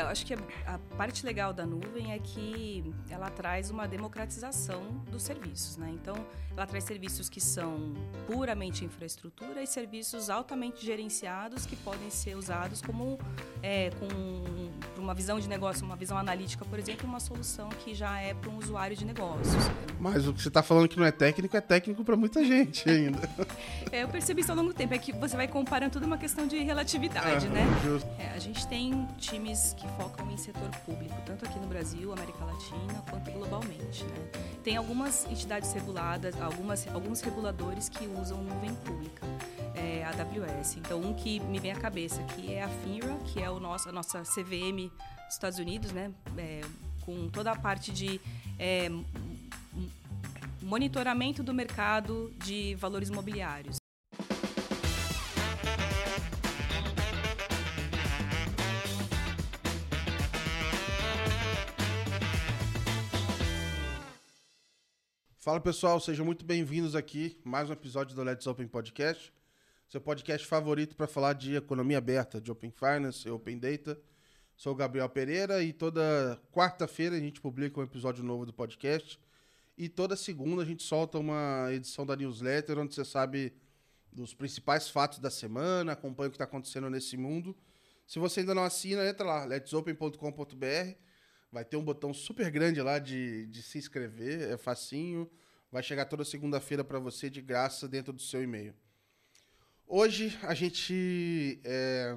É, eu acho que a, a, parte legal da nuvem é que ela traz uma democratização dos serviços, né? Então, ela traz serviços que são puramente infraestrutura e serviços altamente gerenciados que podem ser usados como é, com uma visão de negócio, uma visão analítica, por exemplo, uma solução que já é para um usuário de negócios. Mas o que você está falando que não é técnico é técnico para muita gente ainda. é, eu percebi isso ao longo do tempo, é que você vai comparando tudo uma questão de relatividade, é, né? É, a gente tem times que focam em setor público, tanto aqui no Brasil, América Latina, quanto globalmente. Né? Tem algumas entidades reguladas, algumas, alguns reguladores que usam nuvem pública, é, AWS. Então, um que me vem à cabeça aqui é a FINRA, que é o nosso, a nossa CVM Estados Unidos, né? É, com toda a parte de é, monitoramento do mercado de valores imobiliários. Fala pessoal, sejam muito bem-vindos aqui mais um episódio do Let's Open Podcast, seu podcast favorito para falar de economia aberta, de Open Finance Open Data. Sou o Gabriel Pereira e toda quarta-feira a gente publica um episódio novo do podcast e toda segunda a gente solta uma edição da newsletter onde você sabe dos principais fatos da semana, acompanha o que está acontecendo nesse mundo. Se você ainda não assina, entra lá, letsopen.com.br Vai ter um botão super grande lá de, de se inscrever, é facinho. Vai chegar toda segunda-feira para você de graça dentro do seu e-mail. Hoje a gente é,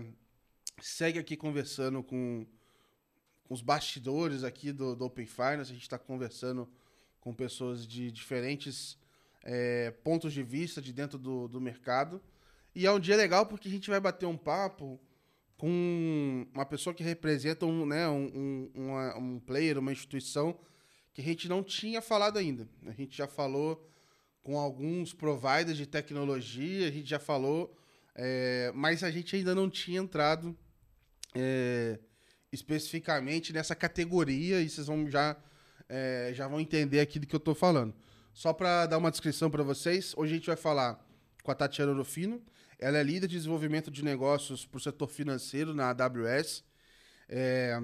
segue aqui conversando com, com, os bastidores aqui do, do Open Finance. A gente está conversando com pessoas de diferentes é, pontos de vista de dentro do, do mercado. E é um dia legal porque a gente vai bater um papo com uma pessoa que representa um, né, um, um, uma, um player, uma instituição que a gente não tinha falado ainda. A gente já falou com alguns providers de tecnologia, a gente já falou, é, mas a gente ainda não tinha entrado é, especificamente nessa categoria e vocês vão já, é, já vão entender aqui do que eu estou falando. Só para dar uma descrição para vocês, hoje a gente vai falar com a Tatiana Orofino, ela é líder de desenvolvimento de negócios para o setor financeiro na AWS. É,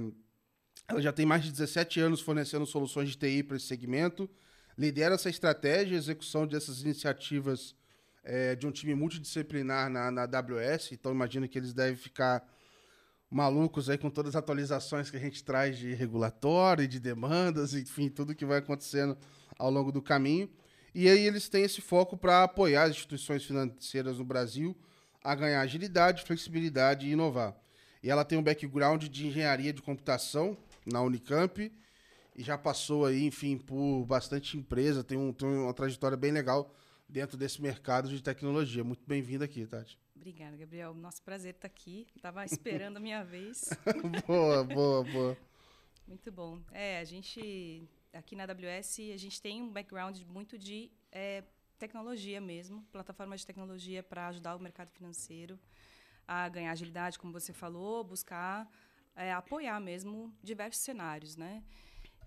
ela já tem mais de 17 anos fornecendo soluções de TI para esse segmento. Lidera essa estratégia e execução dessas iniciativas é, de um time multidisciplinar na, na AWS. Então, imagino que eles devem ficar malucos aí com todas as atualizações que a gente traz de regulatório, de demandas, enfim, tudo que vai acontecendo ao longo do caminho. E aí eles têm esse foco para apoiar as instituições financeiras no Brasil a ganhar agilidade, flexibilidade e inovar. E ela tem um background de engenharia de computação na Unicamp e já passou aí, enfim, por bastante empresa, tem, um, tem uma trajetória bem legal dentro desse mercado de tecnologia. Muito bem-vinda aqui, Tati. Obrigada, Gabriel. Nosso prazer estar aqui. Estava esperando a minha vez. boa, boa, boa. Muito bom. É, a gente aqui na AWS a gente tem um background muito de é, tecnologia mesmo, plataforma de tecnologia para ajudar o mercado financeiro a ganhar agilidade, como você falou, buscar é, apoiar mesmo diversos cenários, né?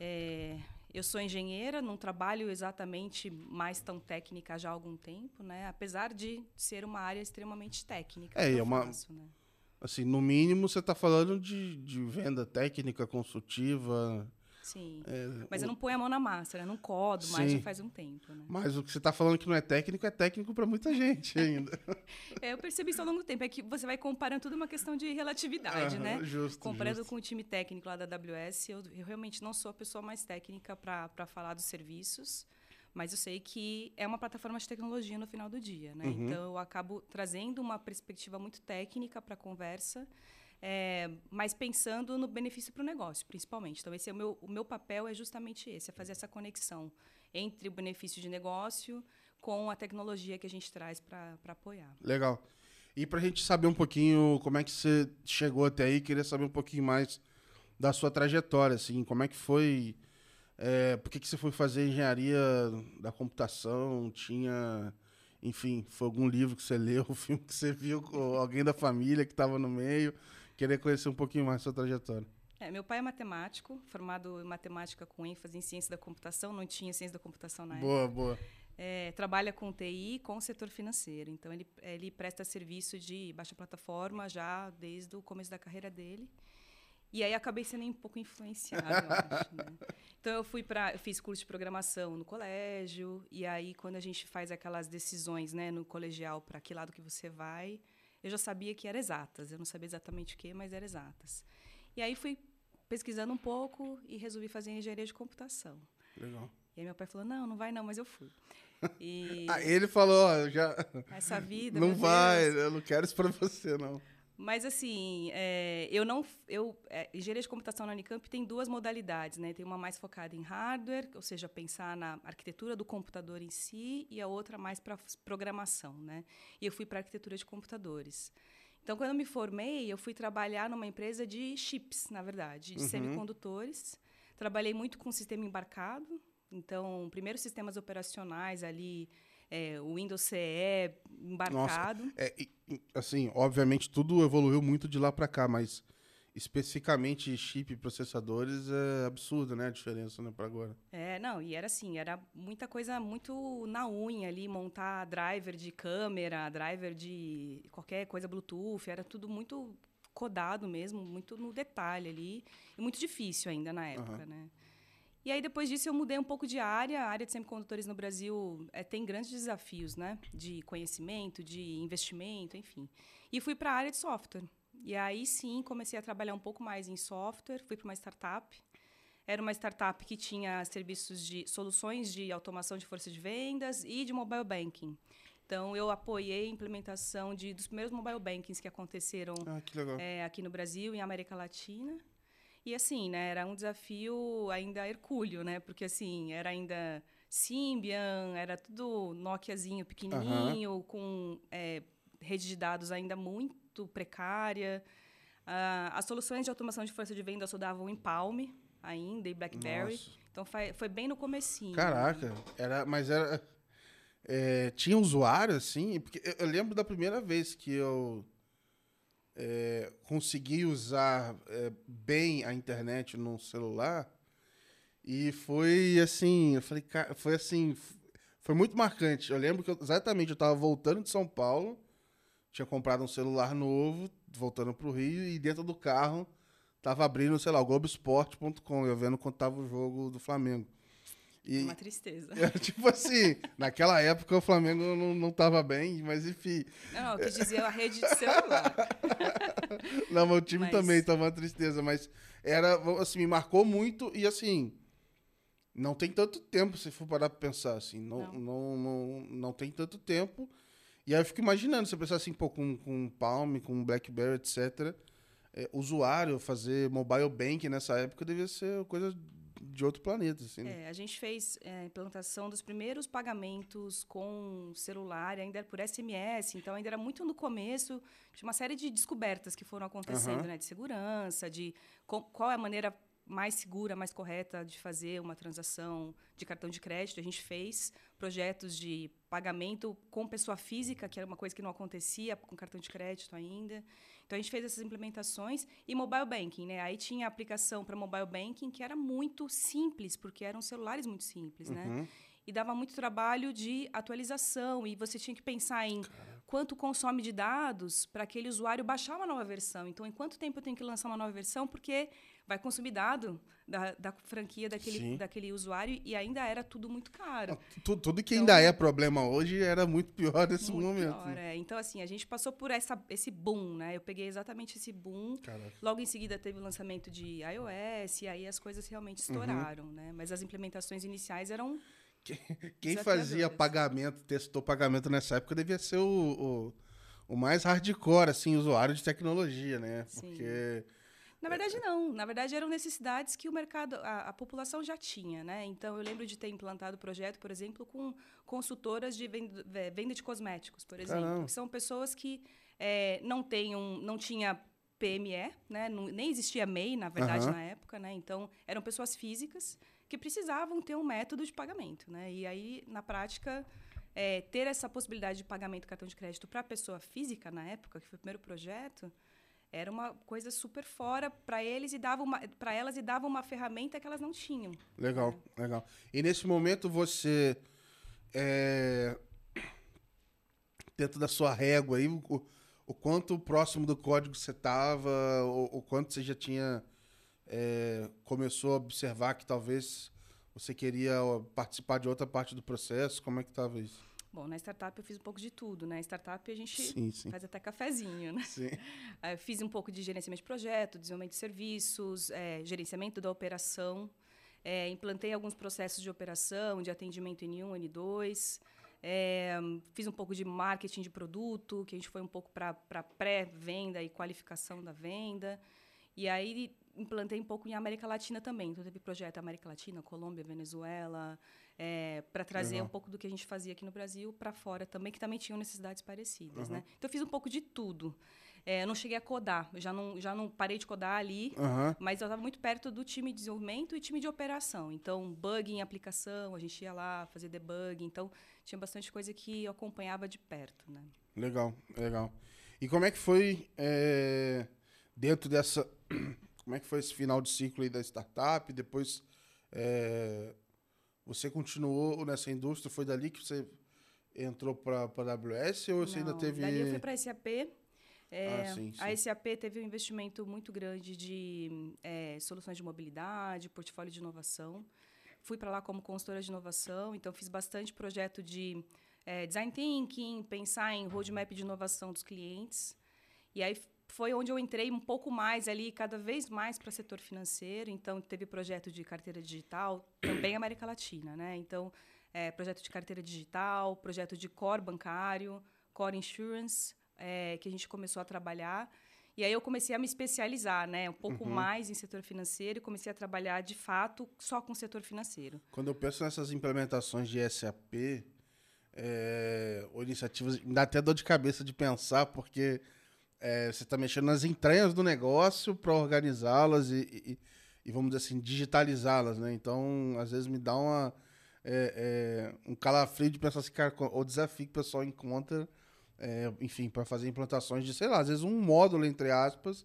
É, eu sou engenheira, não trabalho exatamente mais tão técnica já há algum tempo, né? Apesar de ser uma área extremamente técnica. É, é uma faço, né? assim, no mínimo você está falando de, de venda técnica, consultiva, Sim. É, mas o... eu não ponho a mão na massa, né? Não codo mais já faz um tempo. Né? Mas o que você está falando que não é técnico, é técnico para muita gente ainda. é, eu percebi isso ao longo do tempo. É que você vai comparando tudo uma questão de relatividade, ah, né? Justo, Comparando justo. com o time técnico lá da AWS, eu, eu realmente não sou a pessoa mais técnica para falar dos serviços mas eu sei que é uma plataforma de tecnologia no final do dia, né? Uhum. Então eu acabo trazendo uma perspectiva muito técnica para a conversa é, mas pensando no benefício para o negócio, principalmente. Então, esse é o meu, o meu papel é justamente esse, é fazer essa conexão entre o benefício de negócio com a tecnologia que a gente traz para apoiar. Legal. E para a gente saber um pouquinho como é que você chegou até aí, queria saber um pouquinho mais da sua trajetória, assim, como é que foi, é, por que, que você foi fazer engenharia da computação, tinha, enfim, foi algum livro que você leu, filme que você viu, alguém da família que estava no meio, querer conhecer um pouquinho mais sua trajetória. É, meu pai é matemático, formado em matemática com ênfase em ciência da computação, não tinha ciência da computação na boa, época. Boa, boa. É, trabalha com TI com o setor financeiro. Então, ele, ele presta serviço de baixa plataforma já desde o começo da carreira dele. E aí acabei sendo um pouco influenciada, eu acho, né? Então eu fui para, fiz curso de programação no colégio e aí quando a gente faz aquelas decisões, né, no colegial para que lado que você vai, eu já sabia que era exatas. Eu não sabia exatamente o que, mas era exatas. E aí fui pesquisando um pouco e resolvi fazer engenharia de computação. Legal. E aí meu pai falou: "Não, não vai não", mas eu fui. E ah, ele falou, já essa vida, não vai, Deus. eu não quero isso para você não. Mas assim, é, eu não, eu é, engenharia de computação na Unicamp tem duas modalidades, né? Tem uma mais focada em hardware, ou seja, pensar na arquitetura do computador em si, e a outra mais para programação, né? E eu fui para arquitetura de computadores. Então, quando eu me formei, eu fui trabalhar numa empresa de chips, na verdade, de uhum. semicondutores. Trabalhei muito com sistema embarcado. Então, primeiro sistemas operacionais ali, é, o Windows CE embarcado. Nossa, é, assim, obviamente tudo evoluiu muito de lá para cá, mas especificamente chip e processadores é absurdo, né, a diferença, né, para agora. É, não, e era assim, era muita coisa muito na unha ali, montar driver de câmera, driver de qualquer coisa Bluetooth, era tudo muito codado mesmo, muito no detalhe ali, e muito difícil ainda na época, uhum. né? E aí, depois disso, eu mudei um pouco de área. A área de semicondutores no Brasil é, tem grandes desafios, né? De conhecimento, de investimento, enfim. E fui para a área de software. E aí, sim, comecei a trabalhar um pouco mais em software. Fui para uma startup. Era uma startup que tinha serviços de soluções de automação de força de vendas e de mobile banking. Então, eu apoiei a implementação de, dos primeiros mobile bankings que aconteceram ah, que é, aqui no Brasil e América Latina. E assim, né, era um desafio ainda hercúleo, né? Porque assim, era ainda Symbian, era tudo Nokiazinho pequenininho, uhum. com é, rede de dados ainda muito precária. Uh, as soluções de automação de força de venda só davam em Palm ainda, e BlackBerry. Nossa. Então foi, foi bem no comecinho. Caraca, né? era, mas era... É, tinha usuário, assim? Porque eu, eu lembro da primeira vez que eu é, conseguir usar é, bem a internet no celular e foi assim, eu falei, foi assim, foi muito marcante. Eu lembro que eu, exatamente eu estava voltando de São Paulo, tinha comprado um celular novo, voltando para o Rio e dentro do carro tava abrindo, sei lá, o Globoesporte.com, eu vendo quanto tava o jogo do Flamengo. E, Uma tristeza. É, tipo assim, naquela época o Flamengo não, não tava bem, mas enfim. Não, o que dizia a rede de celular. não, meu time mas... também tava uma tristeza, mas era, assim, me marcou muito e assim, não tem tanto tempo se for parar pra pensar, assim, não, não, não, não, não tem tanto tempo. E aí eu fico imaginando, você pensar assim, pô, com, com Palm, com BlackBerry, etc., é, usuário fazer mobile bank nessa época devia ser coisa de outro planeta. Assim, né? é, a gente fez é, a implantação dos primeiros pagamentos com celular, ainda era por SMS, então ainda era muito no começo de uma série de descobertas que foram acontecendo, uhum. né, de segurança, de qual é a maneira mais segura, mais correta de fazer uma transação de cartão de crédito. A gente fez projetos de pagamento com pessoa física, que era uma coisa que não acontecia com cartão de crédito ainda. Então a gente fez essas implementações e mobile banking, né? Aí tinha aplicação para mobile banking que era muito simples, porque eram celulares muito simples, né? uhum. né? E dava muito trabalho de atualização e você tinha que pensar em quanto consome de dados para aquele usuário baixar uma nova versão. Então, em quanto tempo eu tenho que lançar uma nova versão? Porque vai consumir dado da, da franquia daquele, daquele usuário e ainda era tudo muito caro. Tudo, tudo que então, ainda é problema hoje era muito pior nesse muito momento. Pior, é. Então, assim, a gente passou por essa, esse boom, né? Eu peguei exatamente esse boom. Caraca. Logo em seguida teve o lançamento de iOS e aí as coisas realmente uhum. estouraram, uhum. né? Mas as implementações iniciais eram quem fazia pagamento, testou pagamento nessa época devia ser o, o, o mais hardcore, assim, usuário de tecnologia, né? Sim. Porque na verdade, não. Na verdade, eram necessidades que o mercado, a, a, população já tinha, né? Então, eu lembro de ter implantado projeto, por exemplo, com consultoras de venda, venda de cosméticos, por exemplo. Caramba. Que são pessoas que é, não, têm um, não tinha PME, né? Não, nem existia MEI, na verdade, uhum. na época, né? Então, eram pessoas físicas que precisavam ter um método de pagamento, né? E aí, na prática, é, ter essa possibilidade de pagamento cartão de crédito para a pessoa física, na época, que foi o primeiro projeto, era uma coisa super fora para eles e dava para elas e dava uma ferramenta que elas não tinham. Legal, é. legal. E nesse momento você é, dentro da sua régua aí o, o quanto próximo do código você estava, o, o, quanto você já tinha é, começou a observar que talvez você queria participar de outra parte do processo? Como é que estava isso? Bom, na startup eu fiz um pouco de tudo, né? Startup a gente sim, sim. faz até cafezinho, né? Sim. Eu fiz um pouco de gerenciamento de projeto, desenvolvimento de serviços, é, gerenciamento da operação. É, implantei alguns processos de operação, de atendimento N1, N2. É, fiz um pouco de marketing de produto, que a gente foi um pouco para pré-venda e qualificação da venda. E aí implantei um pouco em América Latina também. Então, teve projeto América Latina, Colômbia, Venezuela, é, para trazer uhum. um pouco do que a gente fazia aqui no Brasil para fora também, que também tinham necessidades parecidas. Uhum. Né? Então, eu fiz um pouco de tudo. É, eu não cheguei a codar, eu já não, já não parei de codar ali, uhum. mas eu estava muito perto do time de desenvolvimento e time de operação. Então, bug em aplicação, a gente ia lá fazer debug. Então, tinha bastante coisa que eu acompanhava de perto. Né? Legal, legal. E como é que foi é, dentro dessa como é que foi esse final de ciclo aí da startup? Depois é, você continuou nessa indústria? Foi dali que você entrou para a AWS ou você Não, ainda teve. Dali eu fui para a SAP. É, ah, sim, sim. A SAP teve um investimento muito grande de é, soluções de mobilidade, portfólio de inovação. Fui para lá como consultora de inovação, então fiz bastante projeto de é, design thinking, pensar em roadmap de inovação dos clientes. E aí foi onde eu entrei um pouco mais ali, cada vez mais para o setor financeiro. Então, teve projeto de carteira digital, também América Latina, né? Então, é, projeto de carteira digital, projeto de core bancário, core insurance, é, que a gente começou a trabalhar. E aí eu comecei a me especializar, né, um pouco uhum. mais em setor financeiro e comecei a trabalhar de fato só com o setor financeiro. Quando eu penso nessas implementações de SAP, é, ou iniciativas, me dá até dor de cabeça de pensar, porque é, você está mexendo nas entranhas do negócio para organizá-las e, e, e, vamos dizer assim, digitalizá-las, né? Então, às vezes me dá uma, é, é, um calafrio de pensar assim, cara, o desafio que o pessoal encontra, é, enfim, para fazer implantações de, sei lá, às vezes um módulo, entre aspas,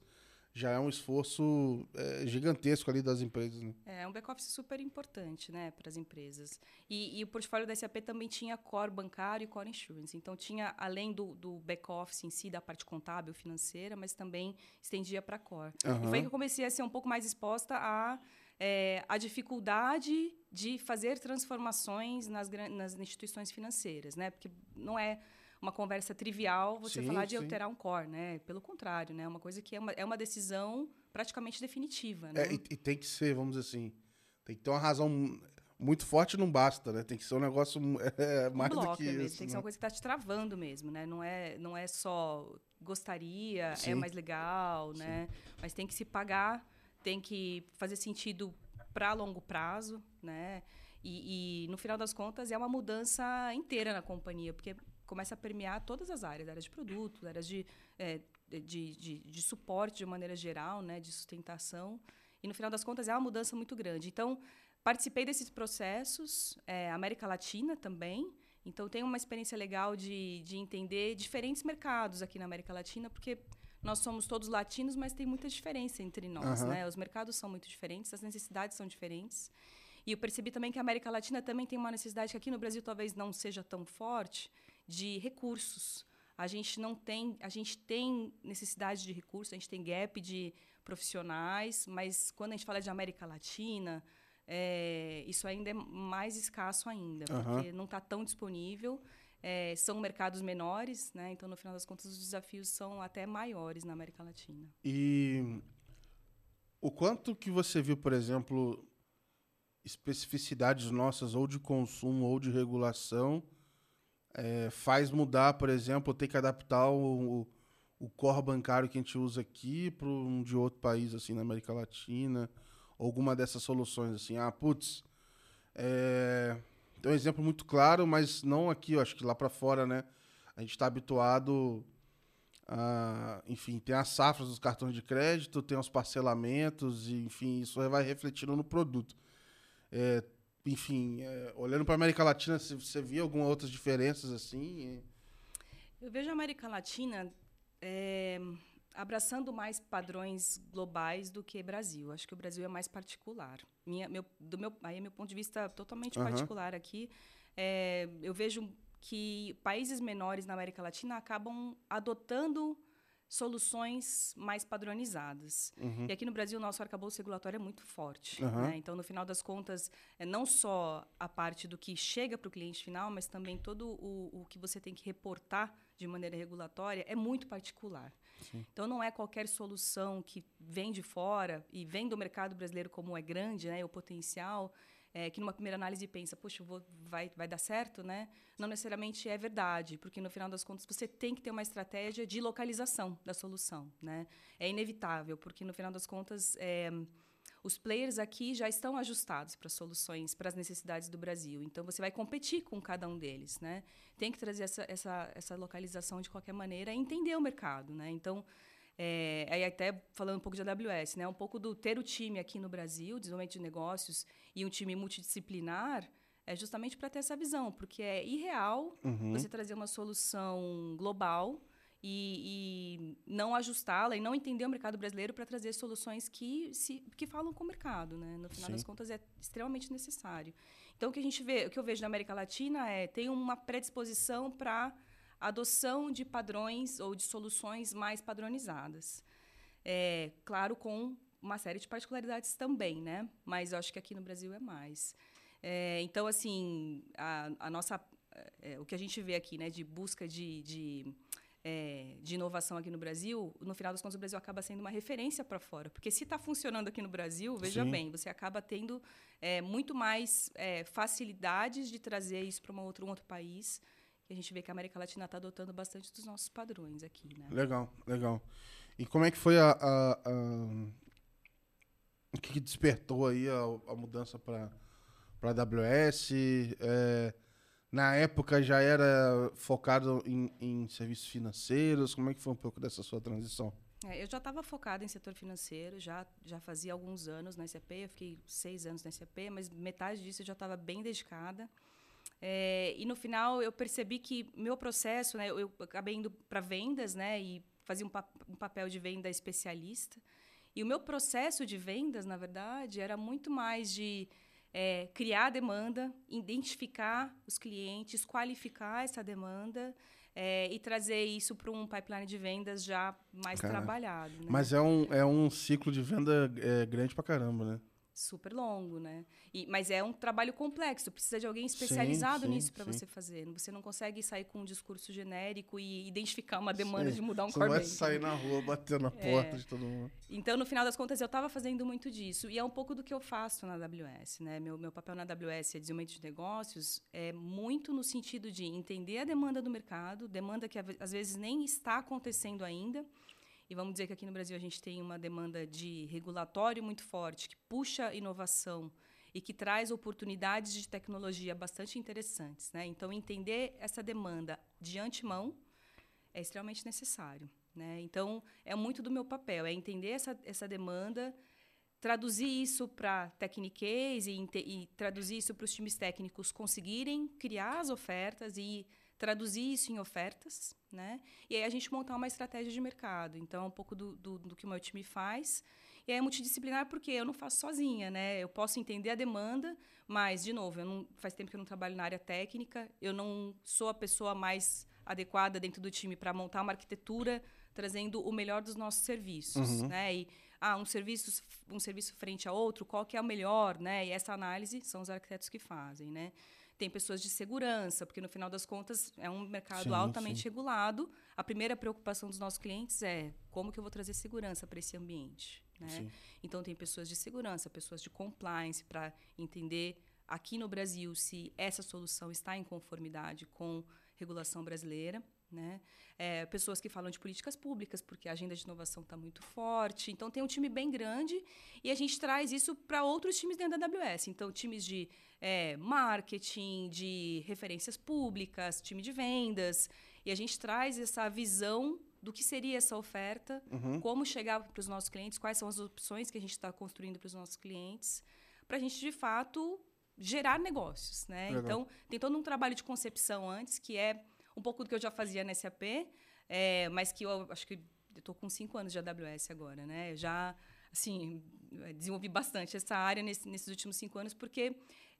já é um esforço é, gigantesco ali das empresas. Né? É um back-office super importante né, para as empresas. E, e, o portfólio da SAP também tinha core bancário e core insurance. Então, tinha, além do, do back-office em si, da parte contábil, financeira, mas também estendia para core. Uhum. E foi que eu comecei a ser um pouco mais exposta a, é, a dificuldade de fazer transformações nas, nas instituições financeiras. Né? Porque não é uma conversa trivial você sim, falar de sim. alterar um core, né? Pelo contrário, né? É uma coisa que é uma, é uma decisão praticamente definitiva, né? É, e, e, tem que ser, vamos dizer assim, tem que ter uma razão muito forte não basta, né? Tem que ser um negócio é, mais um do que mesmo. isso. Tem que né? ser uma coisa que está te travando mesmo, né? Não é, não é só gostaria, é sim. é mais legal, né? Mas tem que se pagar, tem que fazer sentido para longo prazo, né? E, e, no final das contas é uma mudança inteira na companhia, porque começa a permear todas as áreas, áreas de produto, áreas de, é, de, de, de, suporte de maneira geral, né, de sustentação. E, no final das contas, é uma mudança muito grande. Então, participei desses processos, é, América Latina também. Então, tenho uma experiência legal de, de entender diferentes mercados aqui na América Latina, porque nós somos todos latinos, mas tem muita diferença entre nós. Uhum. Né? Os mercados são muito diferentes, as necessidades são diferentes. E eu percebi também que a América Latina também tem uma necessidade que aqui no Brasil talvez não seja tão forte, de recursos. A gente não tem, a gente tem necessidade de recursos, a gente tem gap de profissionais, mas quando a gente fala de América Latina, é, isso ainda é mais escasso ainda, uhum. porque não está tão disponível. É, são mercados menores, né? então no final das contas os desafios são até maiores na América Latina. E o quanto que você viu, por exemplo, especificidades nossas ou de consumo ou de regulação é, faz mudar, por exemplo, ter que adaptar o, o core bancário que a gente usa aqui para um de outro país, assim, na América Latina, alguma dessas soluções, assim, ah, putz, é, tem um exemplo muito claro, mas não aqui, eu acho que lá para fora, né, a gente está habituado a, enfim, tem as safras dos cartões de crédito, tem os parcelamentos, e, enfim, isso vai refletindo no produto. É, enfim, é, olhando para a América Latina, você via algumas outras diferenças assim? Eu vejo a América Latina é, abraçando mais padrões globais do que Brasil. Acho que o Brasil é mais particular. Minha, meu, do meu, aí, meu ponto de vista totalmente uhum. particular aqui, é, eu vejo que países menores na América Latina acabam adotando soluções mais padronizadas. Uhum. E aqui no Brasil, o nosso arcabouço regulatório é muito forte. Uhum. Né? Então, no final das contas, é não só a parte do que chega para o cliente final, mas também todo o, o que você tem que reportar de maneira regulatória é muito particular. Sim. Então, não é qualquer solução que vem de fora e vem do mercado brasileiro como é grande, né, o potencial, é, que numa primeira análise pensa, puxa, vou, vai, vai dar certo, né? Não necessariamente é verdade, porque no final das contas você tem que ter uma estratégia de localização da solução, né? É inevitável, porque no final das contas é, os players aqui já estão ajustados para soluções, para as necessidades do Brasil. Então você vai competir com cada um deles, né? Tem que trazer essa, essa, essa localização de qualquer maneira e entender o mercado, né? Então é, aí até falando um pouco de AWS, né? Um pouco do ter o time aqui no Brasil, desenvolvimento de negócios e um time multidisciplinar é justamente para ter essa visão, porque é irreal Uhum. você trazer uma solução global e, e não ajustá-la e não entender o mercado brasileiro para trazer soluções que se que falam com o mercado, né? No final Sim. das contas é extremamente necessário. Então o que a gente vê, o que eu vejo na América Latina é tem uma predisposição para adoção de padrões ou de soluções mais padronizadas. É, claro, com uma série de particularidades também, né? Mas eu acho que aqui no Brasil é mais. É, então, assim, a, a nossa, é, o que a gente vê aqui, né, de busca de, de, é, de inovação aqui no Brasil, no final das contas, o Brasil acaba sendo uma referência para fora. Porque se está funcionando aqui no Brasil, veja Sim. bem, você acaba tendo é, muito mais é, facilidades de trazer isso para um outro, um outro país. E a gente vê que a América Latina está adotando bastante dos nossos padrões aqui, né? Legal, legal. E como é que foi a. a- a- O que, despertou aí a, a mudança para a AWS? É, na época já era focado em, em serviços financeiros? Como é que foi um pouco dessa sua transição? É, eu já estava focada em setor financeiro, já, já fazia alguns anos na SAP, eu fiquei seis anos na SAP, mas metade disso eu já estava bem dedicada. É, e no final eu percebi que meu processo, né, eu, eu acabei indo para vendas, né, e fazia um, um papel de venda especialista. E o meu processo de vendas, na verdade, era muito mais de é, criar a demanda, identificar os clientes, qualificar essa demanda é, e trazer isso para um pipeline de vendas já mais Cara, trabalhado. Né? Mas é um, é um ciclo de venda é, grande pra caramba, né? Super longo, né? E, mas é um trabalho complexo, precisa de alguém especializado sim, nisso para sim. você fazer. Você não consegue sair com um discurso genérico e identificar uma demanda Sim. de mudar um Você não core banking. sair na rua batendo na É. porta de todo mundo. Então, no final das contas, eu estava fazendo muito disso. E é um pouco do que eu faço na AWS. Né? Meu, meu papel na AWS é desenvolvimento de negócios, é muito no sentido de entender a demanda do mercado, demanda que às vezes nem está acontecendo ainda. E vamos dizer que aqui no Brasil a gente tem uma demanda de regulatório muito forte, que puxa inovação e que traz oportunidades de tecnologia bastante interessantes. Né? Então, entender essa demanda de antemão é extremamente necessário. Né? Então, é muito do meu papel, é entender essa, essa demanda, traduzir isso para Technicase e, e traduzir isso para os times técnicos conseguirem criar as ofertas e traduzir isso em ofertas, né? E aí a gente montar uma estratégia de mercado. Então, um pouco do, do, do que o meu time faz. E é multidisciplinar porque eu não faço sozinha, né? Eu posso entender a demanda, mas, de novo, eu não, faz tempo que eu não trabalho na área técnica, eu não sou a pessoa mais adequada dentro do time para montar uma arquitetura trazendo o melhor dos nossos serviços, Uhum. né? E ah, um serviço um serviço frente a outro, qual que é o melhor, né? E essa análise são os arquitetos que fazem, né? Tem pessoas de segurança, porque no final das contas é um mercado Sim, altamente sim. regulado. A primeira preocupação dos nossos clientes é como que eu vou trazer segurança para esse ambiente, né? Então tem pessoas de segurança, pessoas de compliance para entender aqui no Brasil se essa solução está em conformidade com regulação brasileira, né? É, pessoas que falam de políticas públicas, porque a agenda de inovação está muito forte. Então tem um time bem grande e a gente traz isso para outros times dentro da AWS. Então times de é, marketing, de referências públicas, time de vendas e a gente traz essa visão do que seria essa oferta Uhum. como chegar para os nossos clientes, quais são as opções que a gente está construindo para os nossos clientes, para a gente, de fato, gerar negócios. Né? Então, tem todo um trabalho de concepção antes, que é um pouco do que eu já fazia na SAP, é, mas que eu acho que eu estou com cinco anos de AWS agora. Né? Eu já, assim, desenvolvi bastante essa área nesse- nesses últimos cinco anos, porque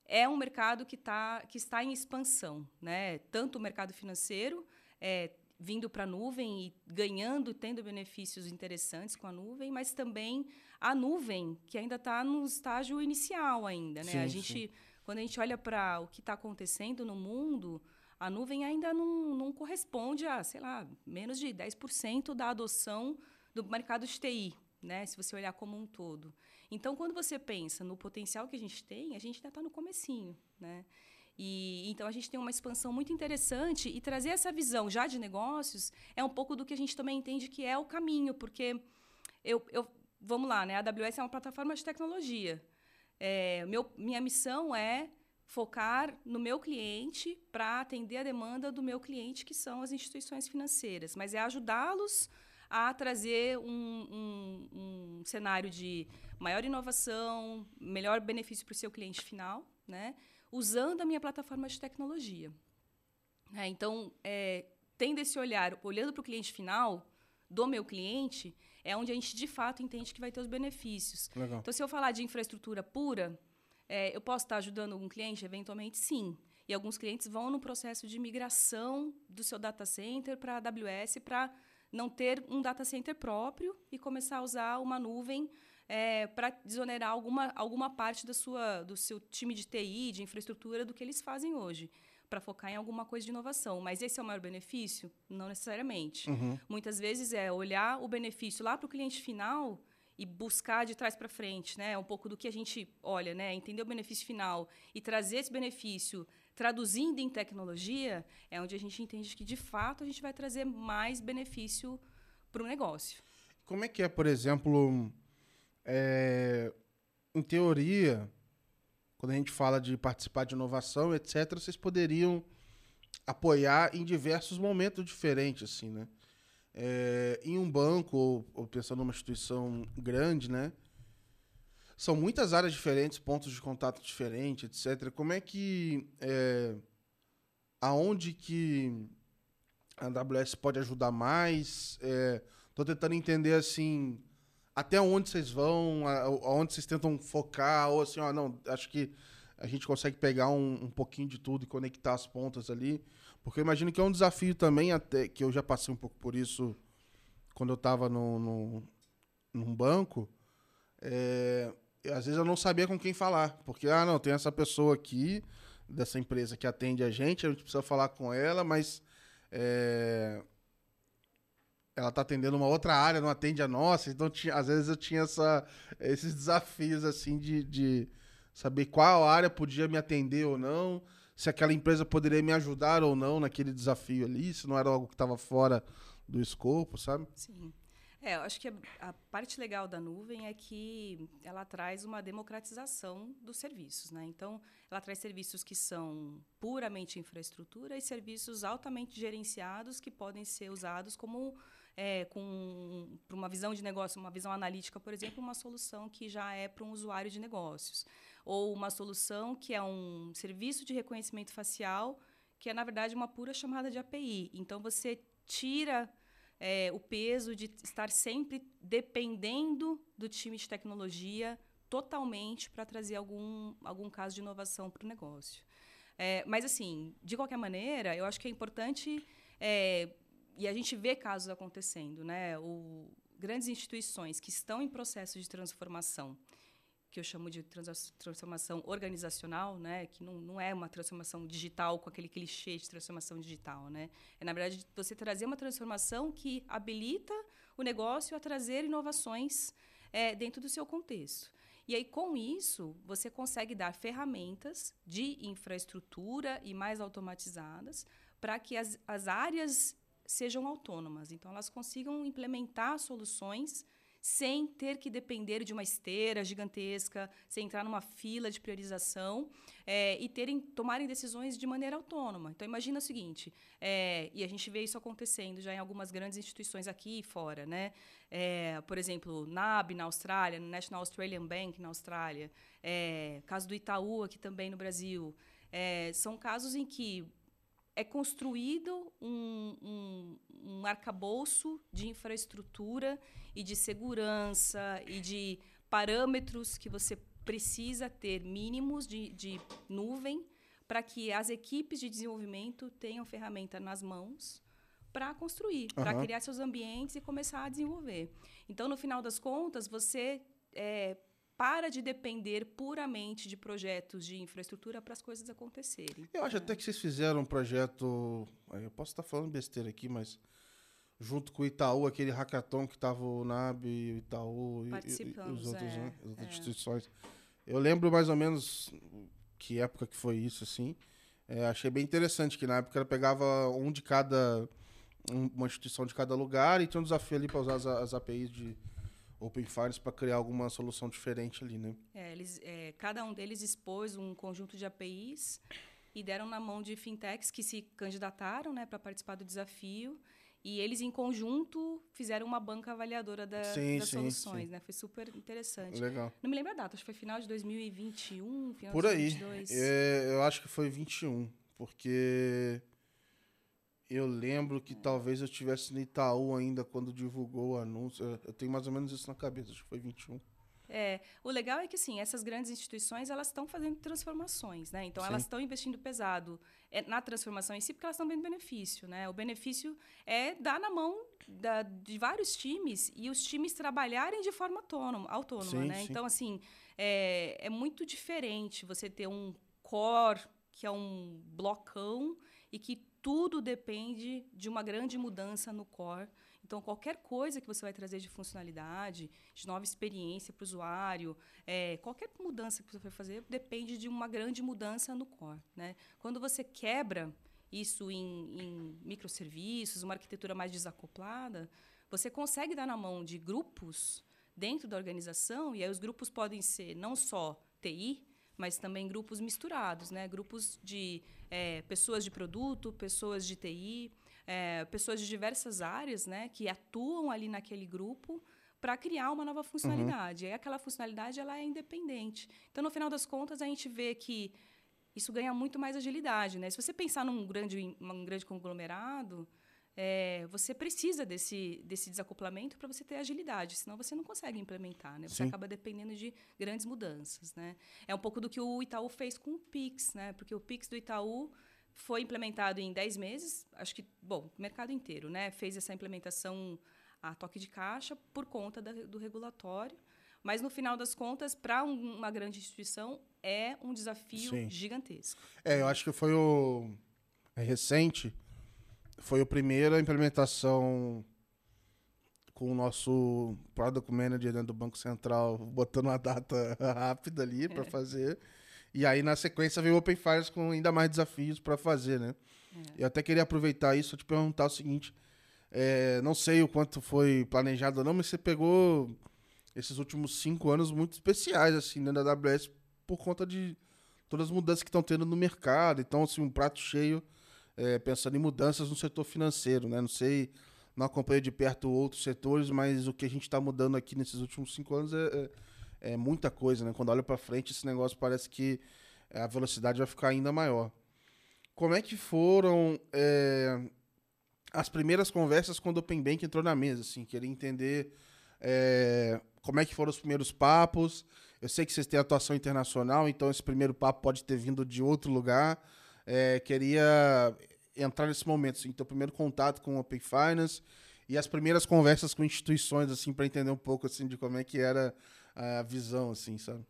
é um mercado que, tá, que está em expansão. Né? Tanto o mercado financeiro, é, vindo para a nuvem e ganhando, tendo benefícios interessantes com a nuvem, mas também a nuvem, que ainda está no estágio inicial ainda. Né? Sim, a gente, sim. Quando a gente olha para o que está acontecendo no mundo, a nuvem ainda não, não corresponde a, sei lá, menos de 10% da adoção do mercado de TI, né? se você olhar como um todo. Então, quando você pensa no potencial que a gente tem, a gente ainda está no comecinho. Né? E então a gente tem uma expansão muito interessante e trazer essa visão já de negócios é um pouco do que a gente também entende que é o caminho, porque eu, eu vamos lá, né? A AWS é uma plataforma de tecnologia. É, meu, minha missão é focar no meu cliente para atender a demanda do meu cliente, que são as instituições financeiras, mas é ajudá-los a trazer um, um, um, cenário de maior inovação, melhor benefício para o seu cliente final, né? usando a minha plataforma de tecnologia. É, então, é, tendo esse olhar, olhando para o cliente final, do meu cliente, é onde a gente de fato entende que vai ter os benefícios. Legal. Então, se eu falar de infraestrutura pura, é, eu posso estar ajudando algum cliente? Eventualmente, sim. E alguns clientes vão no processo de migração do seu data center para a AWS para não ter um data center próprio e começar a usar uma nuvem é, para desonerar alguma, alguma parte da sua, do seu time de TI, de infraestrutura, do que eles fazem hoje, para focar em alguma coisa de inovação. Mas esse é o maior benefício? Não necessariamente. Uhum. Muitas vezes é olhar o benefício lá para o cliente final e buscar de trás para frente, né? Um pouco do que a gente olha, né? Entender o benefício final e trazer esse benefício traduzindo em tecnologia é onde a gente entende que de fato a gente vai trazer mais benefício para o negócio. Como é que é, por exemplo, é, em teoria, quando a gente fala de participar de inovação, etc., vocês poderiam apoiar em diversos momentos diferentes, assim, né? É, em um banco, ou, ou pensando numa instituição grande, né? São muitas áreas diferentes, pontos de contato diferentes, etc. Como é que... É, aonde que a AWS pode ajudar mais? Estou é, tentando entender, assim até onde vocês vão, aonde vocês tentam focar, ou assim, ó, não, acho que a gente consegue pegar um, um, pouquinho de tudo e conectar as pontas ali. Porque eu imagino que é um desafio também, até que eu já passei um pouco por isso quando eu estava no, no, num banco. É, às vezes eu não sabia com quem falar. Porque, ah, não, tem essa pessoa aqui, dessa empresa que atende a gente, a gente precisa falar com ela, mas. É, ela tá atendendo uma outra área, não atende a nossa. Então, tinha, às vezes eu tinha essa, esses desafios, assim, de, de saber qual área podia me atender ou não, se aquela empresa poderia me ajudar ou não naquele desafio ali, se não era algo que estava fora do escopo, sabe? Sim. É, eu acho que a, a, parte legal da nuvem é que ela traz uma democratização dos serviços, né? Então, ela traz serviços que são puramente infraestrutura e serviços altamente gerenciados que podem ser usados como é, com para uma visão de negócio, uma visão analítica, por exemplo, uma solução que já é para um usuário de negócios, ou uma solução que é um serviço de reconhecimento facial, que é na verdade uma pura chamada de API. Então você tira é, o peso de estar sempre dependendo do time de tecnologia totalmente para trazer algum, algum caso de inovação para o negócio. É, mas, assim, de qualquer maneira, eu acho que é importante é, e a gente vê casos acontecendo, né? O, grandes instituições que estão em processo de transformação, que eu chamo de trans, transformação organizacional, né? Que não, não é uma transformação digital com aquele clichê de transformação digital, né? É na verdade você trazer uma transformação que habilita o negócio a trazer inovações é, dentro do seu contexto. E aí, com isso, você consegue dar ferramentas de infraestrutura e mais automatizadas para que as, as áreas sejam autônomas. Então, elas consigam implementar soluções sem ter que depender de uma esteira gigantesca, sem entrar numa fila de priorização é, e terem tomarem decisões de maneira autônoma. Então imagina o seguinte, é, e a gente vê isso acontecendo já em algumas grandes instituições aqui e fora, né? É, por exemplo, NAB na Austrália, National Australian Bank na Austrália, caso do Itaú aqui também no Brasil, são casos em que é construído um, um, um arcabouço de infraestrutura e de segurança e de parâmetros que você precisa ter mínimos de, de nuvem para que as equipes de desenvolvimento tenham ferramenta nas mãos para construir, Aham. para criar seus ambientes e começar a desenvolver. Então, no final das contas, você é, para de depender puramente de projetos de infraestrutura para as coisas acontecerem. Eu acho até que vocês fizeram um projeto. aí Eu posso estar falando besteira aqui, mas. Junto com o Itaú, aquele hackathon que tava o NAB, o Itaú e- e, e os outros, é, né, as outras é. instituições. Eu lembro mais ou menos que época que foi isso, assim. É, achei bem interessante que na época ela pegava um de cada. um- uma instituição de cada lugar e tinha um desafio ali para usar as, as APIs de Open Finance para criar alguma solução diferente ali, né? É, eles, é, cada um deles expôs um conjunto de APIs e deram na mão de fintechs que se candidataram né, para participar do desafio. E eles, em conjunto, fizeram uma banca avaliadora da- Sim, das sim, soluções. sim. Né? Foi super interessante. Legal. Não me lembro a data, acho que foi final de 2021, final Por de aí. 2022. É, eu acho que foi 21, porque eu lembro que talvez eu estivesse no Itaú ainda quando divulgou o anúncio. Eu- tenho mais ou menos isso na cabeça, acho que foi 21. É, o legal é que assim, essas grandes instituições elas estão fazendo transformações, né? Então Sim. elas estão investindo pesado é, na transformação em si porque elas estão vendo benefício, né? O benefício é dar na mão da- de vários times e os times trabalharem de forma autônoma, autônoma Sim, né? sim. Então assim é, é muito diferente você ter um core que é um blocão e que tudo depende de uma grande mudança no core. Então, qualquer coisa que você vai trazer de funcionalidade, de nova experiência para o usuário, é, qualquer mudança que você vai fazer depende de uma grande mudança no core. Né? Quando você quebra isso em, em microserviços, uma arquitetura mais desacoplada, você consegue dar na mão de grupos dentro da organização, e aí os grupos podem ser não só TI, mas também grupos misturados, né? grupos de é, pessoas de produto, pessoas de TI, é, pessoas de diversas áreas né, que atuam ali naquele grupo para criar uma nova funcionalidade. E aí aquela funcionalidade ela é independente. Então, no final das contas, a gente vê que isso ganha muito mais agilidade. Né? Se você pensar num grande, um grande conglomerado, é, você precisa desse, desse desacoplamento para você ter agilidade, senão você não consegue implementar. Né? Você Sim. acaba dependendo de grandes mudanças. Né? É um pouco do que o Itaú fez com o Pix, né? porque o Pix do Itaú foi implementado em 10 meses, acho que, bom, o mercado inteiro, né, fez essa implementação a toque de caixa por conta da, do regulatório, mas no final das contas, para um, uma grande instituição, é um desafio Sim. gigantesco. É, eu acho que foi o. É recente. Foi a primeira implementação com o nosso Product Manager dentro do Banco Central, botando uma data rápida ali para fazer. E aí, na sequência, veio o Open Finance com ainda mais desafios para fazer, né? Eu até queria aproveitar isso e te perguntar o seguinte. é, não sei o quanto foi planejado ou não, mas você pegou esses últimos cinco anos muito especiais, assim, dentro da AWS, por conta de todas as mudanças que estão tendo no mercado. Então, assim, um prato cheio, é, pensando em mudanças no setor financeiro, né? Não sei, não acompanho de perto outros setores, mas o que a gente está mudando aqui nesses últimos cinco anos é, é- é muita coisa, né? Quando olha para frente, esse negócio parece que a velocidade vai ficar ainda maior. Como é que foram é, as primeiras conversas quando o Open Bank entrou na mesa? Assim, queria entender é, como é que foram os primeiros papos. Eu sei que vocês têm atuação internacional, então esse primeiro papo pode ter vindo de outro lugar. É, queria entrar nesse momento, assim, teu primeiro contato com o Open Finance e as primeiras conversas com instituições, assim, para entender um pouco assim de como é que era a visão, assim, sabe?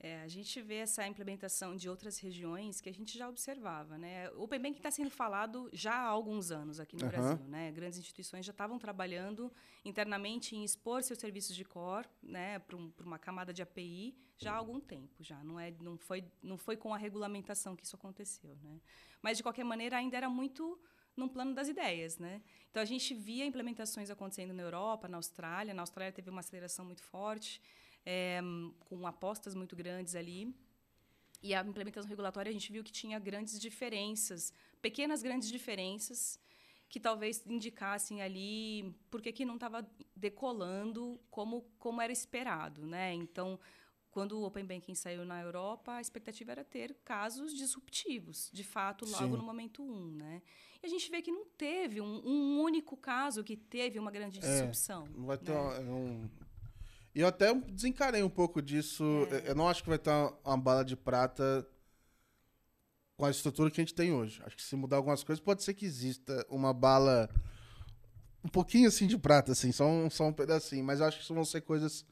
É, a gente vê essa implementação de outras regiões que a gente já observava. Né? O Open Bank está sendo falado já há alguns anos aqui no Aham. Brasil. Né? Grandes instituições já estavam trabalhando internamente em expor seus serviços de core né, para um, uma camada de API já há algum tempo. já Não, é, não, foi, não foi com a regulamentação que isso aconteceu. Né? Mas, de qualquer maneira, ainda era muito num plano das ideias. Né? Então, a gente via implementações acontecendo na Europa, na Austrália. Na Austrália teve uma aceleração muito forte é, com apostas muito grandes ali. E a implementação regulatória, a gente viu que tinha grandes diferenças, pequenas grandes diferenças, que talvez indicassem ali por que, que não estava decolando como, como era esperado. Né? Então, quando o Open Banking saiu na Europa, a expectativa era ter casos disruptivos, de fato, logo Sim. no momento um. Né? E a gente vê que não teve um, um único caso que teve uma grande disrupção. Não vai ter né? é um... E eu até desencarei um pouco disso. É. Eu não acho que vai ter uma, uma bala de prata com a estrutura que a gente tem hoje. Acho que se mudar algumas coisas, pode ser que exista uma bala um pouquinho assim de prata, assim, só um, só um pedacinho. Mas eu acho que isso vão ser coisas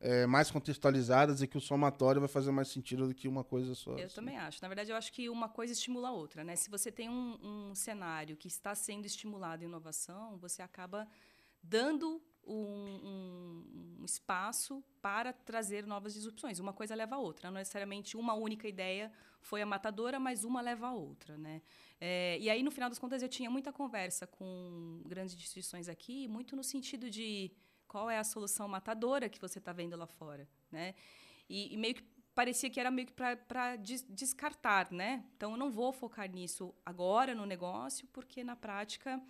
é, mais contextualizadas e que o somatório vai fazer mais sentido do que uma coisa só. Eu assim. também acho. Na verdade, eu acho que uma coisa estimula a outra, né? Se você tem um, um cenário que está sendo estimulado em inovação, você acaba dando um, um, espaço para trazer novas disrupções. Uma coisa leva a outra. Não necessariamente uma única ideia foi a matadora, mas uma leva a outra. Né? É, e aí, no final das contas, eu tinha muita conversa com grandes instituições aqui, muito no sentido de qual é a solução matadora que você está vendo lá fora. Né? E, e, meio que parecia que era meio que para des descartar. Né? Então, eu não vou focar nisso agora no negócio, porque, na prática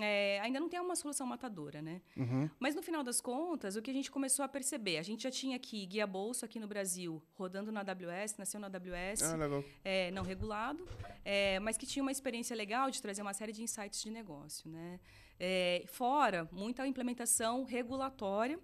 é, ainda não tem uma solução matadora, né? Uhum. Mas no final das contas, o que a gente começou a perceber, a gente já tinha aqui guia bolso aqui no Brasil, rodando na AWS, nasceu na AWS, ah, é, não regulado, é, mas que tinha uma experiência legal de trazer uma série de insights de negócio, né? É, fora muita implementação regulatória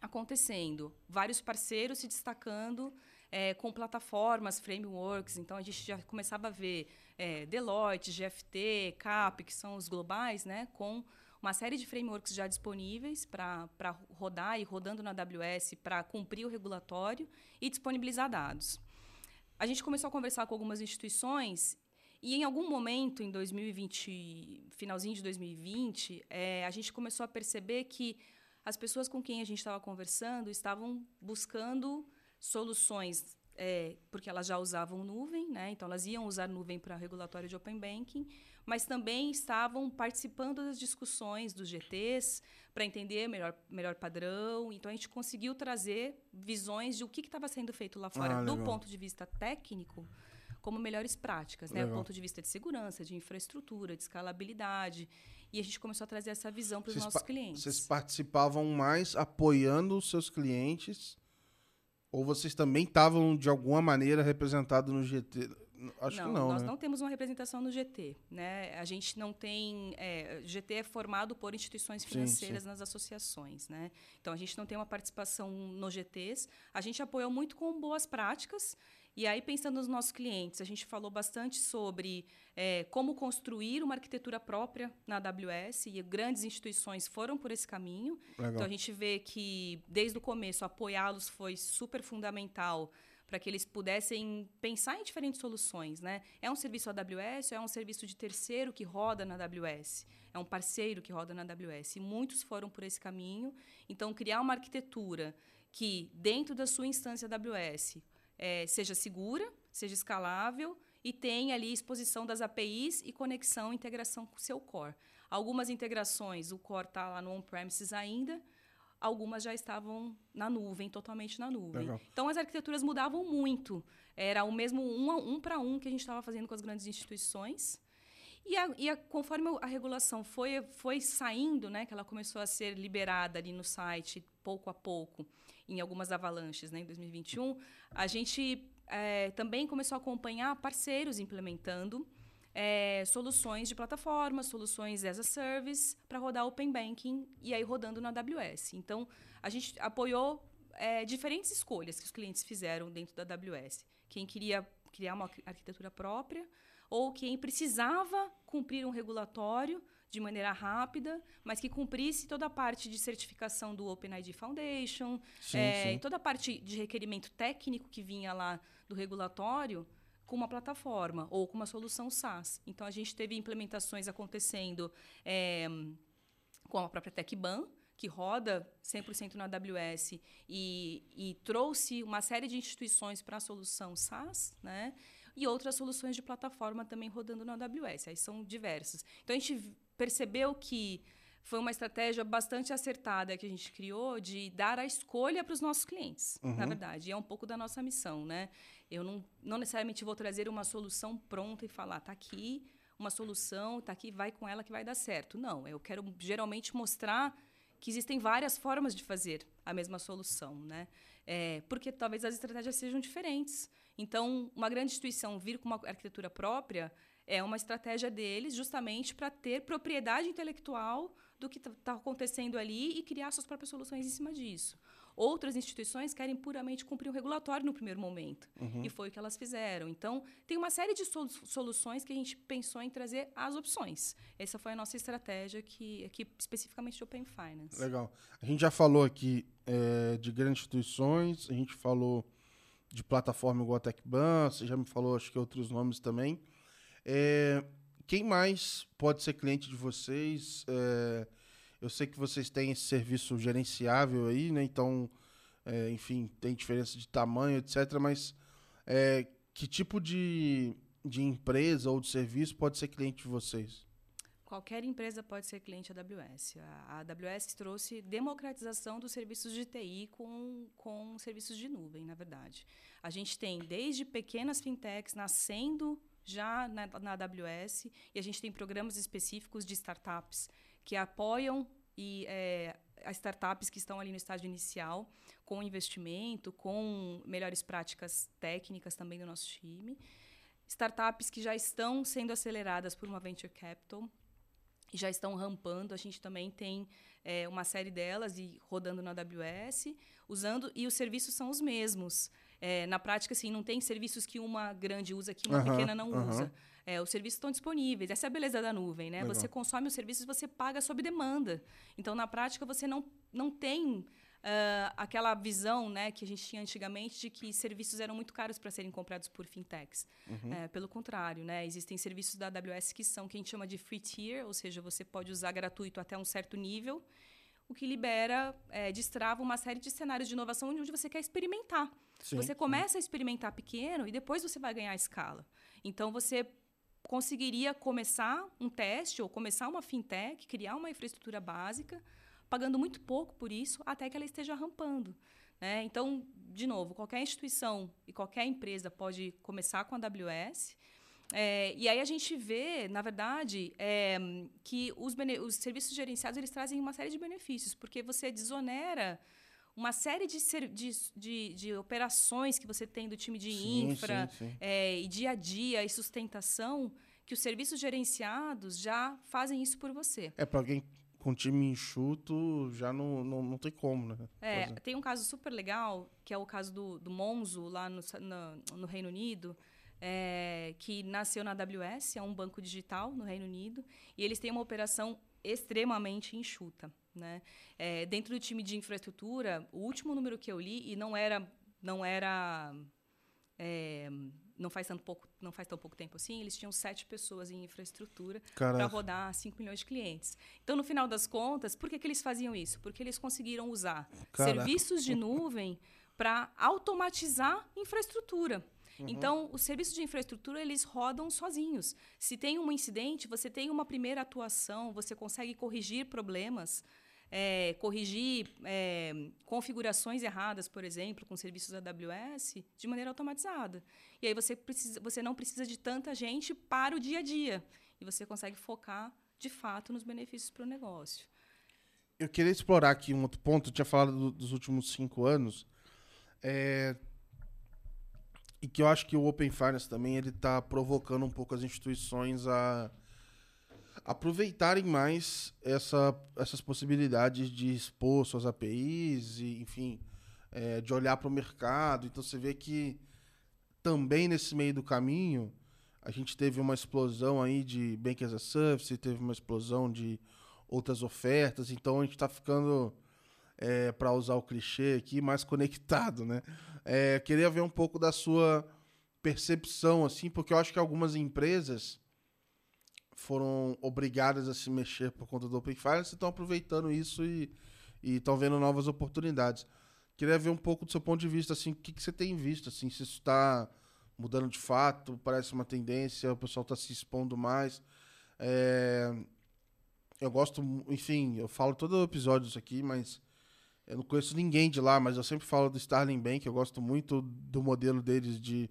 acontecendo, vários parceiros se destacando é, com plataformas, frameworks. Então a gente já começava a ver é, Deloitte, GFT, CAP, que são os globais, né, com uma série de frameworks já disponíveis para rodar e rodando na AWS para cumprir o regulatório e disponibilizar dados. A gente começou a conversar com algumas instituições e em algum momento, em 2020, finalzinho de 2020, é, a gente começou a perceber que as pessoas com quem a gente estava conversando estavam buscando soluções é, porque elas já usavam nuvem, né? então elas iam usar nuvem para regulatório de Open Banking, mas também estavam participando das discussões dos GTs para entender melhor, melhor padrão. Então a gente conseguiu trazer visões de o que estava sendo feito lá fora ah, do ponto de vista técnico como melhores práticas, né? Do ponto de vista de segurança, de infraestrutura, de escalabilidade. E a gente começou a trazer essa visão para os nossos clientes. Vocês participavam mais apoiando os seus clientes ou vocês também estavam, de alguma maneira, representados no GT? Acho não, que não. Nós né? não temos uma representação no GT. Né? A gente não tem. É, GT é formado por instituições financeiras sim, sim. nas associações. Né? Então, a gente não tem uma participação nos GTs. A gente apoiou muito com boas práticas e aí, pensando nos nossos clientes, a gente falou bastante sobre é, como construir uma arquitetura própria na AWS e grandes instituições foram por esse caminho. Legal. Então, a gente vê que, desde o começo, apoiá-los foi super fundamental para que eles pudessem pensar em diferentes soluções. Né? É um serviço AWS ou é um serviço de terceiro que roda na AWS? É um parceiro que roda na AWS? E muitos foram por esse caminho. Então, criar uma arquitetura que, dentro da sua instância AWS, é, seja segura, seja escalável e tenha ali exposição das APIs e conexão, integração com o seu core. Algumas integrações, o core está lá no on-premises ainda, algumas já estavam na nuvem, totalmente na nuvem. Legal. Então, as arquiteturas mudavam muito. Era o mesmo um, um para um que a gente estava fazendo com as grandes instituições. E, a, e a, conforme a regulação foi, foi saindo, né, que ela começou a ser liberada ali no site, pouco a pouco, em algumas avalanches né, em 2021, a gente é, também começou a acompanhar parceiros implementando é, soluções de plataforma, soluções as a service para rodar Open Banking e aí rodando na AWS. Então, a gente apoiou é, diferentes escolhas que os clientes fizeram dentro da AWS. Quem queria criar uma arquitetura própria ou quem precisava cumprir um regulatório de maneira rápida, mas que cumprisse toda a parte de certificação do OpenID Foundation, sim, é, sim. toda a parte de requerimento técnico que vinha lá do regulatório com uma plataforma ou com uma solução SaaS. Então, a gente teve implementações acontecendo é, com a própria TechBan, que roda 100% na AWS e, e, trouxe uma série de instituições para a solução SaaS, né? E outras soluções de plataforma também rodando na AWS. Aí são diversas. Então, a gente percebeu que foi uma estratégia bastante acertada que a gente criou de dar a escolha para os nossos clientes, uhum. na verdade. E é um pouco da nossa missão, né? Eu não, não necessariamente vou trazer uma solução pronta e falar, tá aqui uma solução, tá aqui, vai com ela que vai dar certo. Não, eu quero geralmente mostrar que existem várias formas de fazer a mesma solução, né? É, porque talvez as estratégias sejam diferentes. Então, uma grande instituição vir com uma arquitetura própria é uma estratégia deles justamente para ter propriedade intelectual do que está tá acontecendo ali e criar suas próprias soluções em cima disso. Outras instituições querem puramente cumprir o regulatório no primeiro momento. Uhum. E foi o que elas fizeram. Então, tem uma série de soluções que a gente pensou em trazer as opções. Essa foi a nossa estratégia aqui, aqui especificamente de Open Finance. Legal. A gente já falou aqui é, de grandes instituições, a gente falou de plataforma igual a TechBan, você já me falou, acho que outros nomes também. É, quem mais pode ser cliente de vocês? É, eu sei que vocês têm esse serviço gerenciável aí, né? Então, é, enfim, tem diferença de tamanho, etc. Mas é, que tipo de, de empresa ou de serviço pode ser cliente de vocês? Qualquer empresa pode ser cliente da AWS. A AWS trouxe democratização dos serviços de TI com, com serviços de nuvem, na verdade. A gente tem desde pequenas fintechs nascendo já na, na AWS e a gente tem programas específicos de startups que apoiam e é, as startups que estão ali no estágio inicial com investimento, com melhores práticas técnicas também do nosso time. Startups que já estão sendo aceleradas por uma venture capital e já estão rampando. A gente também tem é, uma série delas e rodando na AWS, usando e os serviços são os mesmos. É, na prática, assim, não tem serviços que uma grande usa que uma uhum, pequena não uhum. usa. É, os serviços estão disponíveis. Essa é a beleza da nuvem, né? Legal. Você consome os serviços, você paga sob demanda. Então, na prática, você não, não tem Uh, aquela visão né, que a gente tinha antigamente de que serviços eram muito caros para serem comprados por fintechs. Uhum. É, pelo contrário, né, existem serviços da AWS que são que a gente chama de free tier, ou seja, você pode usar gratuito até um certo nível, o que libera, é, destrava uma série de cenários de inovação onde você quer experimentar. Sim, você começa sim. a experimentar pequeno e depois você vai ganhar escala. Então, você conseguiria começar um teste ou começar uma fintech, criar uma infraestrutura básica, pagando muito pouco por isso, até que ela esteja rampando. Né? Então, de novo, qualquer instituição e qualquer empresa pode começar com a AWS é, e aí a gente vê, na verdade, é, que os, os, serviços gerenciados eles trazem uma série de benefícios, porque você desonera uma série de, de, de, de operações que você tem do time de sim, infra sim, sim. É, e dia a dia e sustentação, que os serviços gerenciados já fazem isso por você. É, para alguém com time enxuto, já não, não, não tem como, né? É, tem um caso super legal, que é o caso do, do Monzo, lá no, no, no Reino Unido, é, que nasceu na AWS, é um banco digital no Reino Unido, e eles têm uma operação extremamente enxuta. Né? É, dentro do time de infraestrutura, o último número que eu li, e não era. Não era é, não faz, tanto pouco, não faz tão pouco tempo assim, eles tinham sete pessoas em infraestrutura para rodar 5 milhões de clientes. Então, no final das contas, por que, que eles faziam isso? Porque eles conseguiram usar Caraca. serviços de nuvem para automatizar infraestrutura. Uhum. Então, os serviços de infraestrutura, eles rodam sozinhos. Se tem um incidente, você tem uma primeira atuação, você consegue corrigir problemas, é, corrigir é, configurações erradas, por exemplo, com serviços AWS, de maneira automatizada. E aí você, precisa, você não precisa de tanta gente para o dia a dia. E você consegue focar, de fato, nos benefícios para o negócio. Eu queria explorar aqui um outro ponto. Eu tinha falado do, dos últimos cinco anos. É, e que eu acho que o Open Finance também ele está provocando um pouco as instituições a aproveitarem mais essa, essas possibilidades de expor suas APIs e, enfim, é, de olhar para o mercado. Então você vê que também nesse meio do caminho a gente teve uma explosão aí de Bank as a Service, teve uma explosão de outras ofertas. Então a gente está ficando é, para usar o clichê aqui, mais conectado, né? É, queria ver um pouco da sua percepção, assim, porque eu acho que algumas empresas foram obrigadas a se mexer por conta do Open Finance e estão aproveitando isso e estão vendo novas oportunidades. Queria ver um pouco do seu ponto de vista, assim, o que, que você tem visto, assim, se isso está mudando de fato, parece uma tendência, o pessoal está se expondo mais. É, eu gosto, enfim, eu falo todo episódio isso aqui, mas eu não conheço ninguém de lá, mas eu sempre falo do Starling Bank, eu gosto muito do modelo deles de.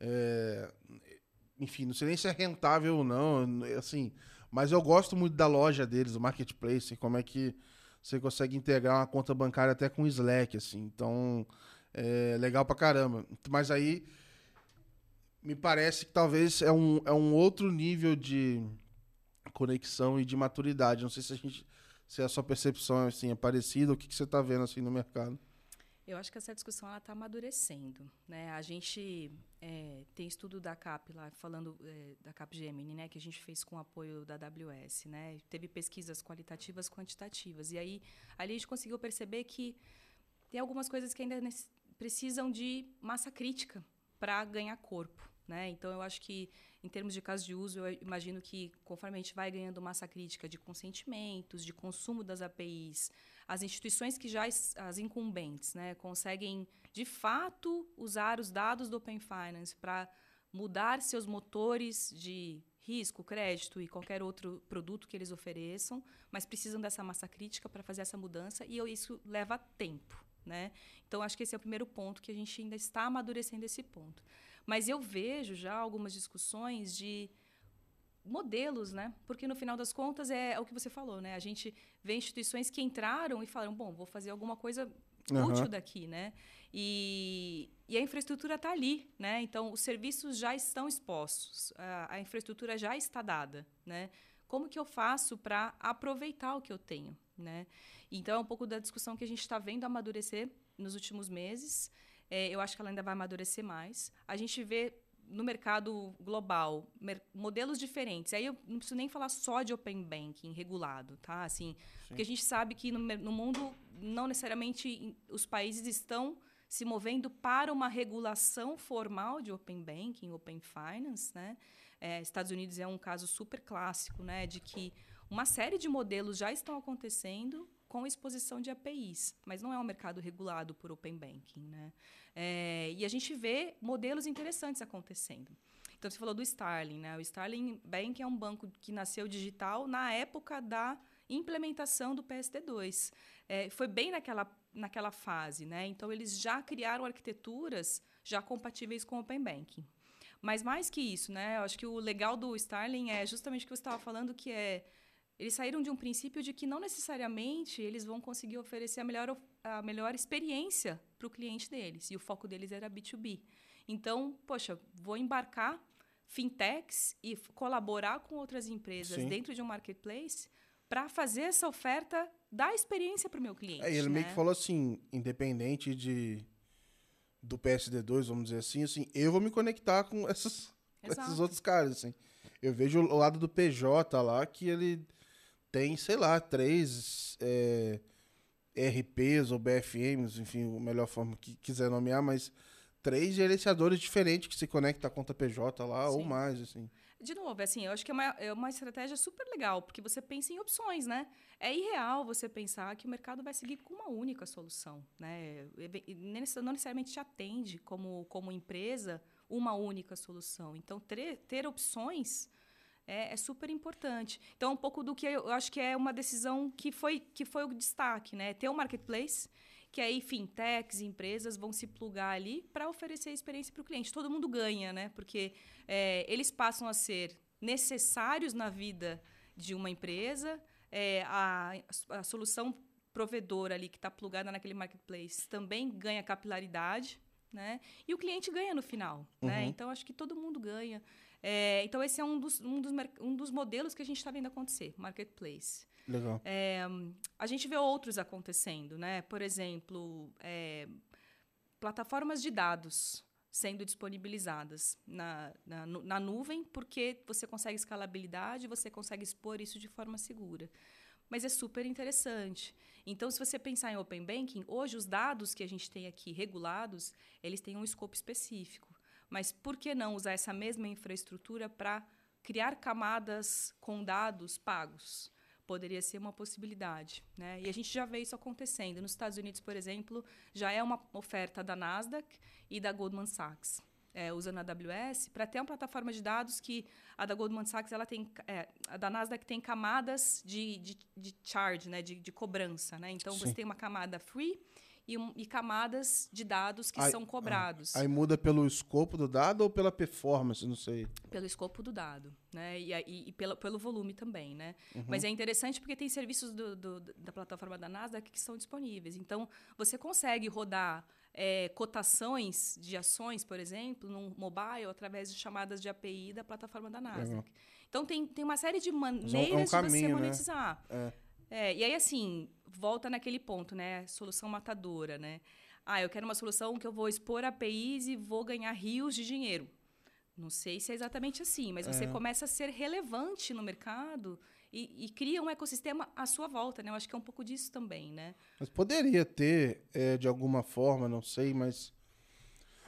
É, enfim, não sei nem se é rentável ou não, assim, mas eu gosto muito da loja deles, do marketplace, como é que você consegue integrar uma conta bancária até com Slack, assim. Então, é legal pra caramba. Mas aí me parece que talvez é um, é um outro nível de conexão e de maturidade. Não sei se a gente se a sua percepção assim, é parecida, o que, que você está vendo assim no mercado? Eu acho que essa discussão está amadurecendo. Né? A gente é, tem estudo da CAP lá, falando é, da CAP Gemini, né, que a gente fez com apoio da AWS. Né? Teve pesquisas qualitativas quantitativas. E aí ali a gente conseguiu perceber que tem algumas coisas que ainda precisam de massa crítica para ganhar corpo. Né? Então, eu acho que, em termos de caso de uso, eu imagino que, conforme a gente vai ganhando massa crítica de consentimentos, de consumo das APIs, as instituições que já, as incumbentes, né, conseguem, de fato, usar os dados do Open Finance para mudar seus motores de risco, crédito e qualquer outro produto que eles ofereçam, mas precisam dessa massa crítica para fazer essa mudança e isso leva tempo. Né? Então, acho que esse é o primeiro ponto que a gente ainda está amadurecendo esse ponto. Mas eu vejo já algumas discussões de modelos, né? Porque no final das contas é, é o que você falou, né? A gente vê instituições que entraram e falaram, bom, vou fazer alguma coisa uhum. útil daqui, né? E, e a infraestrutura está ali, né? Então os serviços já estão expostos, a, a infraestrutura já está dada, né? Como que eu faço para aproveitar o que eu tenho, né? Então é um pouco da discussão que a gente está vendo amadurecer nos últimos meses. É, eu acho que ela ainda vai amadurecer mais. A gente vê no mercado global modelos diferentes. Aí eu não preciso nem falar só de open banking regulado, tá? Assim, porque a gente sabe que no, no mundo não necessariamente os países estão se movendo para uma regulação formal de open banking, open finance, né? É, Estados Unidos é um caso super clássico, né, de que uma série de modelos já estão acontecendo com exposição de APIs, mas não é um mercado regulado por Open Banking. Né? É, e a gente vê modelos interessantes acontecendo. Então, você falou do Starling. Né? O Starling Bank é um banco que nasceu digital na época da implementação do PSD2. É, foi bem naquela, naquela fase. Né? Então, eles já criaram arquiteturas já compatíveis com Open Banking. Mas mais que isso, né? Eu acho que o legal do Starling é justamente o que você estava falando, que é eles saíram de um princípio de que não necessariamente eles vão conseguir oferecer a melhor, a melhor experiência para o cliente deles. E o foco deles era B2B. Então, poxa, vou embarcar fintechs e colaborar com outras empresas Sim. dentro de um marketplace para fazer essa oferta da experiência para o meu cliente. É, ele né? meio que falou assim, independente de do PSD2, vamos dizer assim, assim, eu vou me conectar com, essas, esses outros caras, assim. Eu vejo o lado do PJ lá, que ele tem, sei lá, três é, RPs ou BFMs, enfim, a melhor forma que quiser nomear, mas três gerenciadores diferentes que se conectam à conta PJ lá Sim. ou mais, assim. De novo, assim, eu acho que é uma, é uma estratégia super legal, porque você pensa em opções, né? É irreal você pensar que o mercado vai seguir com uma única solução, né? Não necessariamente te atende como, como empresa uma única solução. Então, ter, ter opções é, é, super importante. Então, um pouco do que eu acho que é uma decisão que foi, que foi o destaque, né? Ter um marketplace, que aí fintechs, empresas vão se plugar ali para oferecer experiência para o cliente. Todo mundo ganha, né? Porque é, eles passam a ser necessários na vida de uma empresa, é, a, a solução provedora ali que está plugada naquele marketplace também ganha capilaridade, né? E o cliente ganha no final, né? uhum. né? Então acho que todo mundo ganha. É, então, esse é um dos, um dos, um dos modelos que a gente está vendo acontecer, marketplace. Legal. É, a gente vê outros acontecendo, né? Por exemplo, é, plataformas de dados sendo disponibilizadas na, na, na, nuvem, porque você consegue escalabilidade, você consegue expor isso de forma segura. Mas é super interessante. Então, se você pensar em Open Banking, hoje os dados que a gente tem aqui regulados, eles têm um escopo específico. Mas por que não usar essa mesma infraestrutura para criar camadas com dados pagos? Poderia ser uma possibilidade. Né? E a gente já vê isso acontecendo. Nos Estados Unidos, por exemplo, já é uma oferta da Nasdaq e da Goldman Sachs. É, usando a AWS, para ter uma plataforma de dados que a da Goldman Sachs ela tem é, a da Nasdaq tem camadas de, de, de charge, né, de, de cobrança, né? Então Sim. você tem uma camada free e, e camadas de dados que aí, são cobrados. Aí muda pelo escopo do dado ou pela performance, não sei. Pelo escopo do dado, né? E, e, e pelo, pelo volume também, né? Uhum. Mas é interessante porque tem serviços do, do, da plataforma da Nasdaq que são disponíveis. Então, você consegue rodar é, cotações de ações, por exemplo, num mobile, através de chamadas de API da plataforma da Nasdaq. Uhum. Então, tem, tem uma série de maneiras é um caminho, de você né? monetizar. Né? É É, e aí, assim, volta naquele ponto, né? Solução matadora, né? Ah, eu quero uma solução que eu vou expor APIs e vou ganhar rios de dinheiro. Não sei se é exatamente assim, mas você É. começa a ser relevante no mercado e, e cria um ecossistema à sua volta, né? Eu acho que é um pouco disso também, né? Mas poderia ter, é, de alguma forma, não sei, mas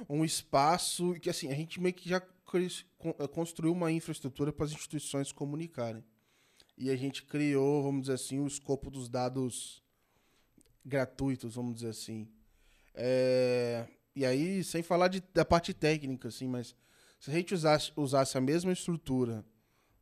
um espaço que assim a gente meio que já eh, construiu uma infraestrutura para as instituições comunicarem. E a gente criou, vamos dizer assim, o escopo dos dados gratuitos, vamos dizer assim. É, e aí, sem falar de- da parte técnica, assim, mas se a gente usasse, usasse a mesma estrutura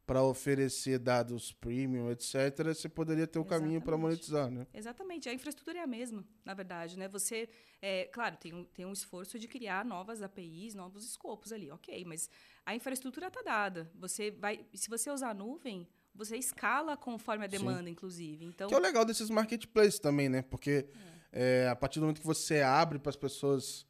para oferecer dados premium, etc., você poderia ter um caminho para monetizar, né? Exatamente, a infraestrutura é a mesma, na verdade, né? Você, é, claro, tem um, tem um esforço de criar novas APIs, novos escopos ali, ok, mas a infraestrutura está dada. Você vai, se você usar a nuvem, você escala conforme a Sim. demanda, inclusive. Então, Que é o legal desses marketplaces também, né? Porque é, a partir do momento que você abre para as pessoas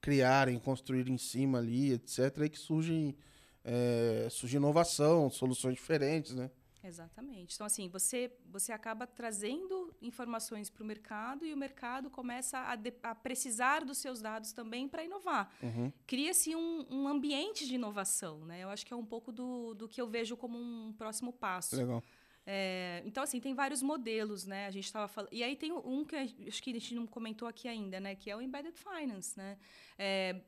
criarem, construírem em cima ali, etc., aí que surge, é, surge inovação, soluções diferentes, né? Exatamente. Então, assim, você, você acaba trazendo informações para o mercado e o mercado começa a, de- a precisar dos seus dados também para inovar. Uhum. Cria-se um, um ambiente de inovação, né? Eu acho que é um pouco do, do que eu vejo como um próximo passo. Legal. É, então, assim, tem vários modelos, né? A gente estava falando. E aí tem um que acho que a gente não comentou aqui ainda, né? Que é o Embedded Finance, né? É,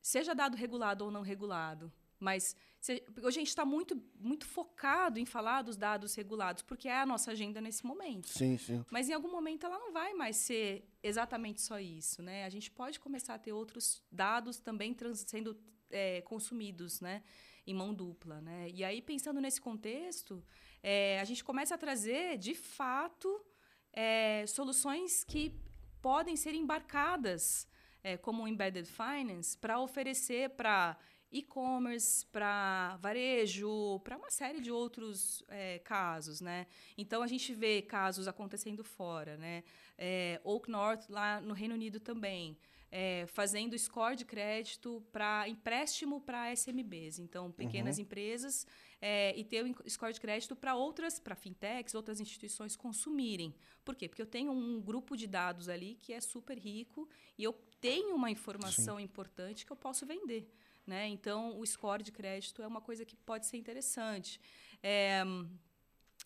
seja dado regulado ou não regulado. Mas hoje a gente está muito, muito focado em falar dos dados regulados, porque é a nossa agenda nesse momento. Sim, sim. Mas em algum momento ela não vai mais ser exatamente só isso, né? A gente pode começar a ter outros dados também trans- sendo é, consumidos, né? Em mão dupla, né? E aí pensando nesse contexto, é, a gente começa a trazer, de fato, é, soluções que podem ser embarcadas é, como embedded finance para oferecer para e-commerce, para varejo, para uma série de outros é, casos, né? Então a gente vê casos acontecendo fora, né? É, Oak North lá no Reino Unido também. é, fazendo score de crédito para empréstimo para SMBs, então pequenas empresas, é, e ter o score de crédito para outras, para fintechs, outras instituições consumirem. Por quê? Porque eu tenho um grupo de dados ali que é super rico e eu tenho uma informação importante que eu posso vender. Né? Então, o score de crédito é uma coisa que pode ser interessante. É,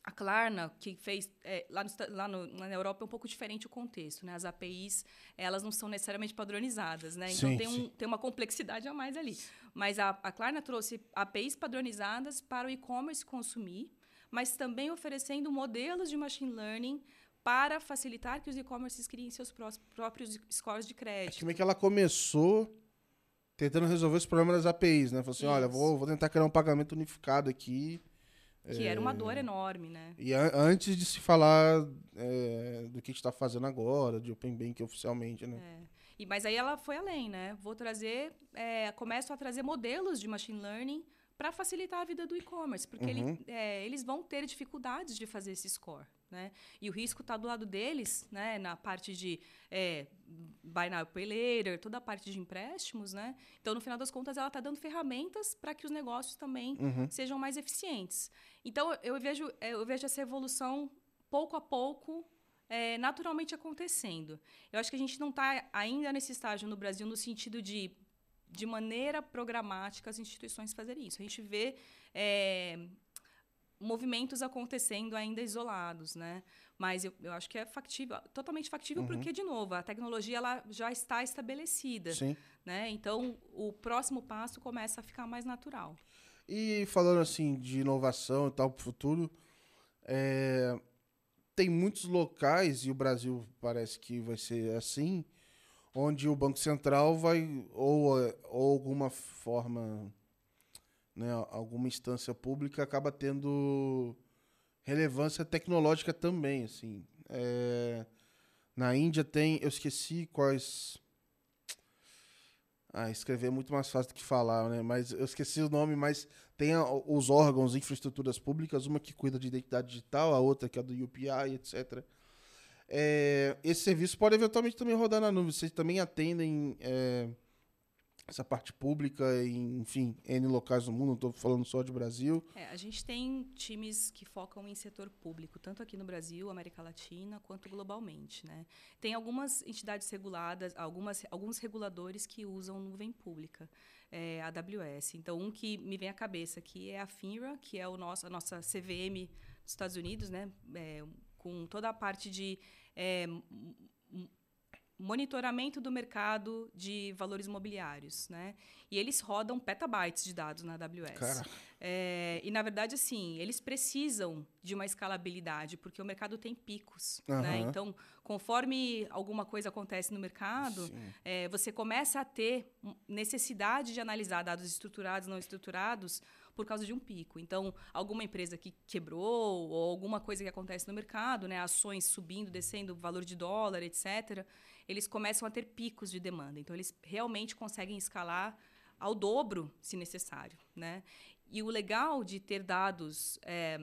a Klarna, que fez é, lá, no, lá no- na Europa é um pouco diferente o contexto, né? As APIs elas não são necessariamente padronizadas, né? Então Sim, tem, sim. um, tem uma complexidade a mais ali. Mas a, a Klarna trouxe APIs padronizadas para o e-commerce consumir, mas também oferecendo modelos de machine learning para facilitar que os e-commerces criem seus próprios scores de É crédito. que meio que ela começou tentando resolver esse problema das APIs, né? Falou assim, olha, Isso. vou, vou tentar criar um pagamento unificado aqui. Que era É. uma dor enorme, né? E an- antes de se falar é, do que a gente está fazendo agora, de Open Bank oficialmente, né? É. E, mas aí ela foi além, né? Vou trazer, é, começo a trazer modelos de machine learning para facilitar a vida do e-commerce, porque ele- Uhum. é, eles vão ter dificuldades de fazer esse score, né? E o risco está do lado deles, né? Na parte de é, buy now, pay later, toda a parte de empréstimos, né? Então, no final das contas, ela está dando ferramentas para que os negócios também Uhum. sejam mais eficientes. Então, eu vejo, eu vejo essa evolução pouco a pouco, é, naturalmente acontecendo. Eu acho que a gente não está ainda nesse estágio no Brasil no sentido de, de maneira programática, as instituições fazerem isso. A gente vê é, movimentos acontecendo ainda isolados, né? Mas eu, eu acho que é factível, totalmente factível, porque, de novo, a tecnologia ela já está estabelecida. Sim. Né? Então, o próximo passo começa a ficar mais natural. E falando assim de inovação e tal para o futuro, é, tem muitos locais, e o Brasil parece que vai ser assim, onde o Banco Central vai, ou, ou alguma forma, né, alguma instância pública acaba tendo relevância tecnológica também, assim. É, na Índia tem, eu esqueci quais... Ah, escrever é muito mais fácil do que falar, né? Mas eu esqueci o nome, mas tem a- os órgãos, infraestruturas públicas, uma que cuida de identidade digital, a outra que é do UPI, etc. É, esse serviço pode eventualmente também rodar na nuvem. Vocês também atendem é, essa parte pública em, enfim, N locais do mundo, não estou falando só de Brasil. É, a gente tem times que focam em setor público, tanto aqui no Brasil, América Latina, quanto globalmente. Né? Tem algumas entidades reguladas, algumas, alguns reguladores que usam nuvem pública, é, AWS. Então, um que me vem à cabeça aqui é a FINRA, que é o nosso, a nossa CVM dos Estados Unidos, né? É, com toda a parte de é, monitoramento do mercado de valores imobiliários, né? E eles rodam petabytes de dados na AWS. É, e na verdade, assim, eles precisam de uma escalabilidade porque o mercado tem picos, uhum. né? Então, conforme alguma coisa acontece no mercado, é, você começa a ter necessidade de analisar dados estruturados, não estruturados, por causa de um pico. Então, alguma empresa que quebrou ou alguma coisa que acontece no mercado, né, ações subindo, descendo, valor de dólar, etc eles começam a ter picos de demanda. Então, eles realmente conseguem escalar ao dobro, se necessário. Né? E o legal de ter dados é,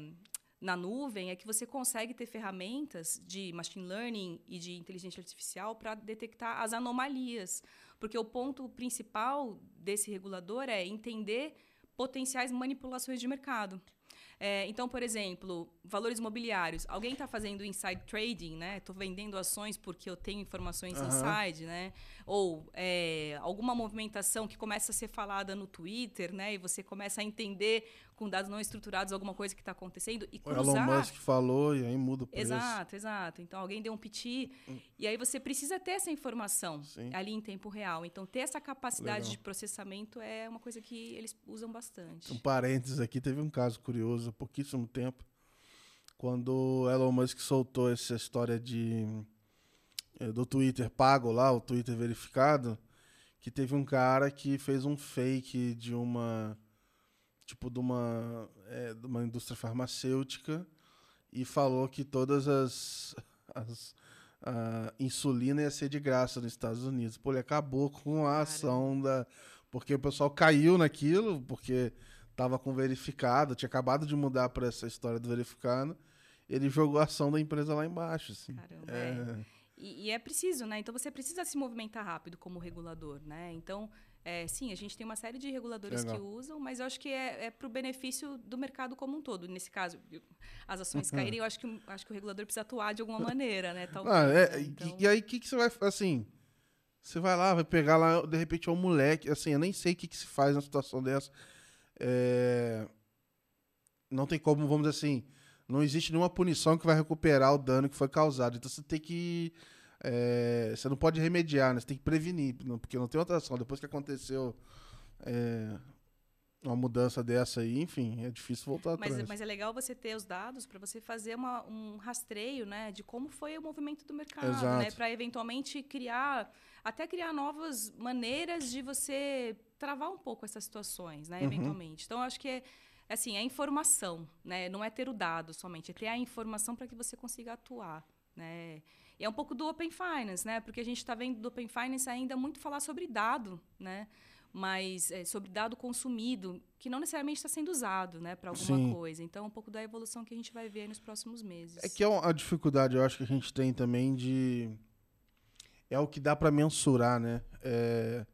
na nuvem é que você consegue ter ferramentas de machine learning e de inteligência artificial para detectar as anomalias. Porque o ponto principal desse regulador é entender potenciais manipulações de mercado. É, então, por exemplo, valores imobiliários. Alguém está fazendo inside trading, né? Estou vendendo ações porque eu tenho informações uhum. inside, né? Ou é, alguma movimentação que começa a ser falada no Twitter, né? E você começa a entender com dados não estruturados alguma coisa que está acontecendo e cruzar... O Elon Musk falou e aí muda o preço. Exato, exato. Então, alguém deu um piti hum. e aí você precisa ter essa informação Sim. ali em tempo real. Então, ter essa capacidade Legal. de processamento é uma coisa que eles usam bastante. Um parênteses aqui, teve um caso curioso há pouquíssimo tempo, quando Elon Musk soltou essa história de eh, do Twitter pago lá, o Twitter verificado, que teve um cara que fez um fake de uma tipo de uma, é, de uma indústria farmacêutica e falou que todas as, as a insulina ia ser de graça nos Estados Unidos. Pô, ele acabou com a ação da. Porque o pessoal caiu naquilo, porque estava com verificado, tinha acabado de mudar para essa história do verificado. Ele jogou a ação da empresa lá embaixo. Assim. Caramba. É. é. E, e, é preciso, né? Então você precisa se movimentar rápido como regulador, né? Então é, sim, a gente tem uma série de reguladores Legal. que usam, mas eu acho que é, é para o benefício do mercado como um todo. Nesse caso, as ações caírem, eu acho que, acho que o regulador precisa atuar de alguma maneira, né? Talvez, ah, é, então... e, aí, o que, que você vai... Assim, você vai lá, vai pegar lá, de repente é um moleque, assim, eu nem sei o que, que se faz numa situação dessa. É... Não tem como, vamos dizer assim, não existe nenhuma punição que vai recuperar o dano que foi causado. Então você tem que é, você não pode remediar, né? Você tem que prevenir, porque não tem outra ação. Depois que aconteceu é, uma mudança dessa aí, enfim, é difícil voltar mas, atrás. Mas é legal você ter os dados para você fazer uma, um rastreio, né, de como foi o movimento do mercado, Exato. né, para eventualmente criar, até criar novas maneiras de você travar um pouco essas situações, né, uhum. eventualmente. Então, acho que é assim, é informação, né, não é ter o dado somente, é ter a informação para que você consiga atuar, né. E é um pouco do Open Finance, né? Porque a gente está vendo do Open Finance ainda muito falar sobre dado, né? Mas é, sobre dado consumido, que não necessariamente está sendo usado, né, para alguma Sim. coisa. Então, é um pouco da evolução que a gente vai ver nos próximos meses. É que é a dificuldade, eu acho que a gente tem também de é o que dá para mensurar, né? É...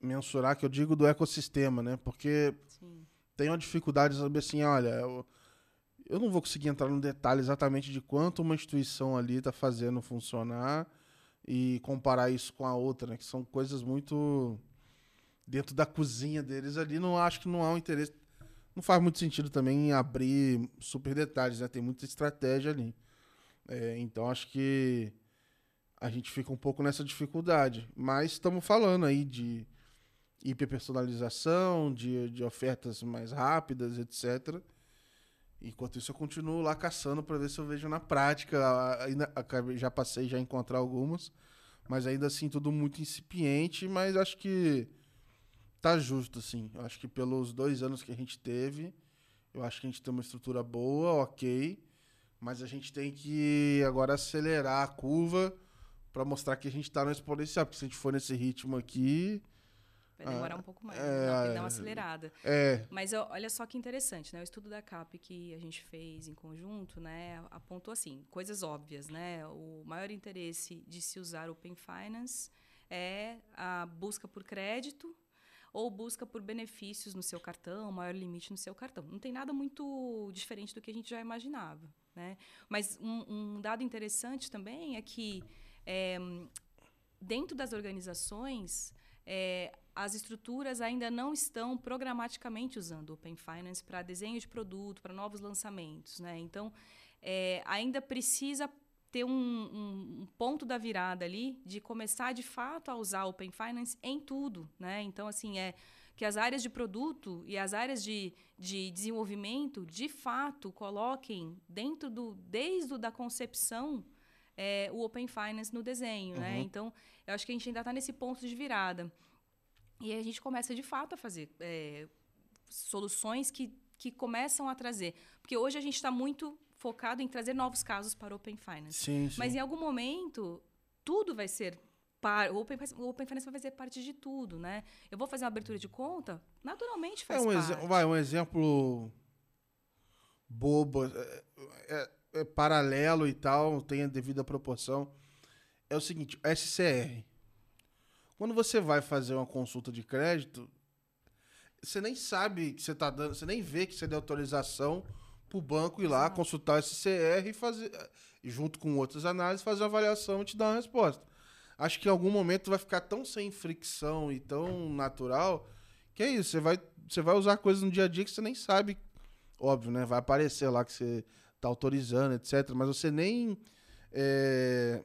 mensurar que eu digo do ecossistema, né? Porque Sim. tem uma dificuldade de saber assim, olha, eu eu não vou conseguir entrar no detalhe exatamente de quanto uma instituição ali está fazendo funcionar e comparar isso com a outra, né? Que são coisas muito dentro da cozinha deles ali. Não acho que não há um interesse. Não faz muito sentido também abrir super detalhes, né? Tem muita estratégia ali. É, então acho que a gente fica um pouco nessa dificuldade. Mas estamos falando aí de hiperpersonalização, de, de ofertas mais rápidas, etc. Enquanto isso, eu continuo lá caçando para ver se eu vejo na prática. Ainda, já passei já encontrar algumas, mas ainda assim tudo muito incipiente. Mas acho que tá justo, assim. Eu acho que pelos dois anos que a gente teve, eu acho que a gente tem uma estrutura boa, ok. Mas a gente tem que agora acelerar a curva para mostrar que a gente está no exponencial. Porque se a gente for nesse ritmo aqui, Vai demorar ah, um pouco mais, é, dar uma acelerada. É. Mas olha só que interessante, né? O estudo da CAP que a gente fez em conjunto, né, apontou assim, coisas óbvias, né? O maior interesse de se usar Open Finance é a busca por crédito ou busca por benefícios no seu cartão, maior limite no seu cartão. Não tem nada muito diferente do que a gente já imaginava. Né? Mas um, um dado interessante também é que, é, dentro das organizações, é, as estruturas ainda não estão programaticamente usando o Open Finance para desenho de produto, para novos lançamentos. Né? Então, é, ainda precisa ter um, um, um, ponto da virada ali de começar de fato a usar Open Finance em tudo, né? Então assim é que as áreas de produto e as áreas de, de desenvolvimento de fato coloquem dentro do desde o da concepção é, o Open Finance no desenho, né? uhum. né? Então eu acho que a gente ainda está nesse ponto de virada e a gente começa de fato a fazer é, soluções que que começam a trazer, porque hoje a gente está muito focado em trazer novos casos para o Open Finance. Sim, sim. Mas em algum momento, tudo vai ser o Open, o Open Finance vai fazer parte de tudo, né? Eu vou fazer uma abertura de conta, naturalmente faz é um parte. Vai, um exemplo bobo, é, é, é, paralelo e tal, tem a devida proporção. É o seguinte, SCR. Quando você vai fazer uma consulta de crédito, você nem sabe que você está dando, você nem vê que você deu autorização para o banco ir lá, Exato. consultar o SCR e fazer, junto com outras análises, fazer a avaliação e te dar uma resposta. Acho que em algum momento vai ficar tão sem fricção e tão natural que é isso. Você vai, você vai usar coisas no dia a dia que você nem sabe. Óbvio, né? Vai aparecer lá que você está autorizando, etc. Mas você nem. É,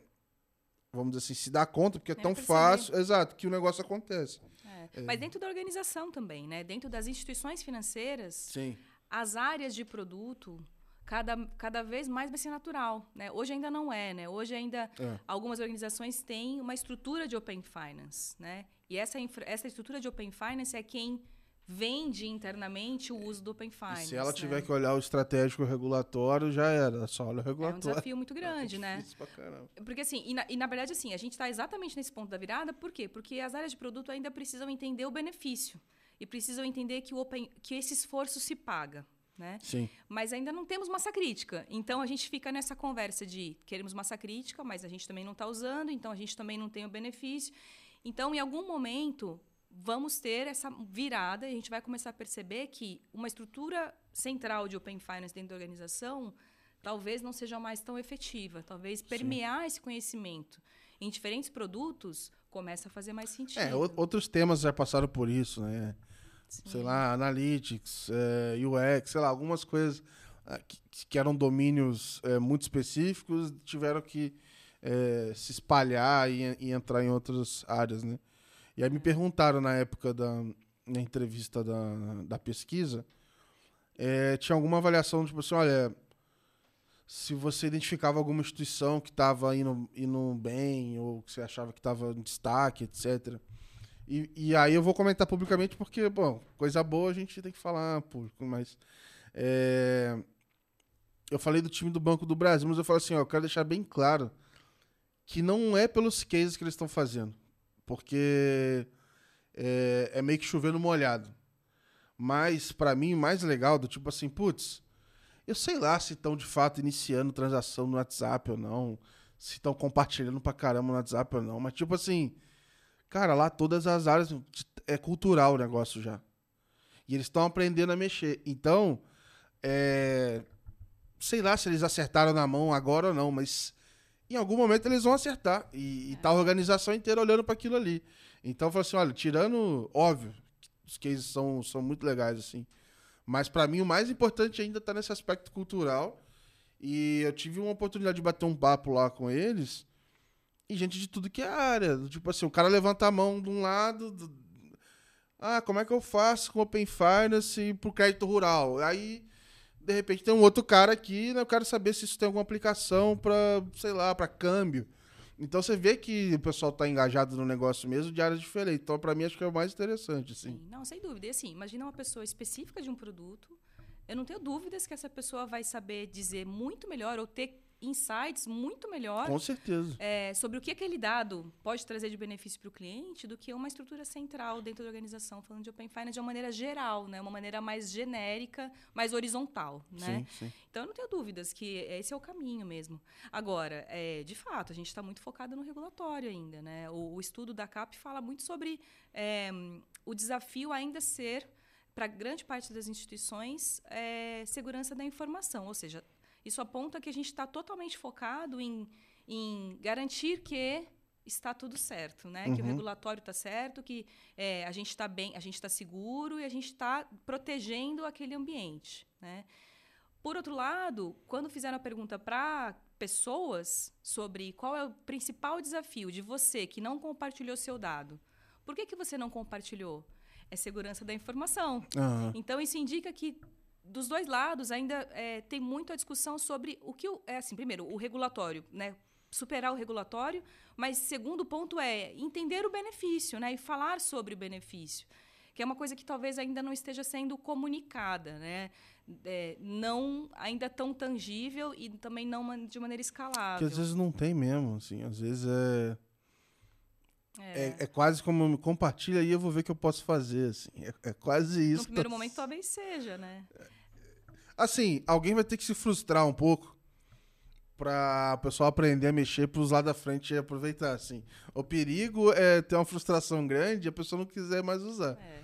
vamos dizer assim, se dá conta, porque é tão fácil. Exato, que o negócio acontece. É. É. Mas dentro da organização também, né? Dentro das instituições financeiras. Sim as áreas de produto cada, cada vez mais vai ser natural. Né? Hoje ainda não é. Né? Hoje ainda é. algumas organizações têm uma estrutura de Open Finance. Né? E essa, essa estrutura de Open Finance é quem vende internamente o uso do Open Finance. E se ela né? tiver que olhar o estratégico regulatório, já era. Só olha o regulatório. É um desafio muito grande, é né? Pra caramba. Porque assim, e na, e na verdade assim, a gente está exatamente nesse ponto da virada, por quê? Porque as áreas de produto ainda precisam entender o benefício. E precisam entender que, o open, que esse esforço se paga né? Sim. Mas ainda não temos massa crítica. Então a gente fica nessa conversa de queremos massa crítica, mas a gente também não está usando, então a gente também não tem o benefício. Então, em algum momento, vamos ter essa virada e a gente vai começar a perceber que uma estrutura central de Open Finance dentro da organização talvez não seja mais tão efetiva. Talvez permear Sim. esse conhecimento em diferentes produtos começa a fazer mais sentido. É, outros temas já passaram por isso, né? Sim. sei lá, Analytics, é, eh, UX, sei lá, algumas coisas ah, que, que eram domínios é, muito específicos tiveram que é, se espalhar e, e, entrar em outras áreas, né? E aí me perguntaram na época da na entrevista da, da pesquisa, tinha alguma avaliação, tipo assim, olha, se você identificava alguma instituição que estava indo, indo bem ou que você achava que estava em destaque, etc., e, e aí eu vou comentar publicamente porque, bom, coisa boa a gente tem que falar público, mas. É, eu falei do time do Banco do Brasil, mas eu falo assim, ó, eu quero deixar bem claro que não é pelos cases que eles estão fazendo. Porque é, é, meio que chovendo molhado. Mas, para mim, mais legal, do tipo assim, putz, eu sei lá se estão de fato iniciando transação no WhatsApp ou não, se estão compartilhando pra caramba no WhatsApp ou não, mas tipo assim, Cara, lá todas as áreas é cultural o negócio já. E eles estão aprendendo a mexer. Então, é, sei lá se eles acertaram na mão agora ou não, mas em algum momento eles vão acertar. E, e tá a organização inteira olhando para aquilo ali. Então, eu falo assim: olha, tirando, óbvio, os cases são, são muito legais, assim. Mas para mim o mais importante ainda tá nesse aspecto cultural. E eu tive uma oportunidade de bater um papo lá com eles. E gente de tudo que é área. Tipo assim, o cara levanta a mão de um lado. Do... Ah, como é que eu faço com Open Finance pro crédito rural? Aí, de repente, tem um outro cara aqui, né? Eu quero saber se isso tem alguma aplicação para, sei lá, para câmbio. Então você vê que o pessoal está engajado no negócio mesmo de áreas diferentes. Então, para mim, acho que é o mais interessante, assim. Sim, não, sem dúvida. E assim, imagina uma pessoa específica de um produto. Eu não tenho dúvidas que essa pessoa vai saber dizer muito melhor ou ter insights muito melhor Com certeza. é, sobre o que aquele dado pode trazer de benefício para o cliente do que uma estrutura central dentro da organização, falando de Open Finance de uma maneira geral, né? uma maneira mais genérica, mais horizontal. Né? Sim, sim. Então, eu não tenho dúvidas que esse é o caminho mesmo. Agora, é, de fato, a gente está muito focado no regulatório ainda. Né? O, o estudo da CAP fala muito sobre é, o desafio ainda ser, para grande parte das instituições, é, segurança da informação. Ou seja, isso aponta que a gente está totalmente focado em, em garantir que está tudo certo, né? Que o Uhum. regulatório está certo, que é, a gente está bem, a gente está seguro e a gente está protegendo aquele ambiente, né? Por outro lado, quando fizeram a pergunta para pessoas sobre qual é o principal desafio de você que não compartilhou seu dado, por que, que você não compartilhou? É segurança da informação. Aham. Então, isso indica que dos dois lados ainda é, tem muito a discussão sobre o que o, é assim primeiro o regulatório né superar o regulatório mas segundo ponto é entender o benefício né e falar sobre o benefício que é uma coisa que talvez ainda não esteja sendo comunicada né É, não ainda tão tangível e também não de maneira Que escalável às vezes não tem mesmo, assim. Às vezes é. É. É, é quase como me compartilha aí eu vou ver o que eu posso fazer, assim. É, é quase isso. no primeiro tá- momento talvez seja né Assim, alguém vai ter que se frustrar um pouco pra o pessoal aprender a mexer pros lados da frente e aproveitar, assim. O perigo é ter uma frustração grande e a pessoa não quiser mais usar. É.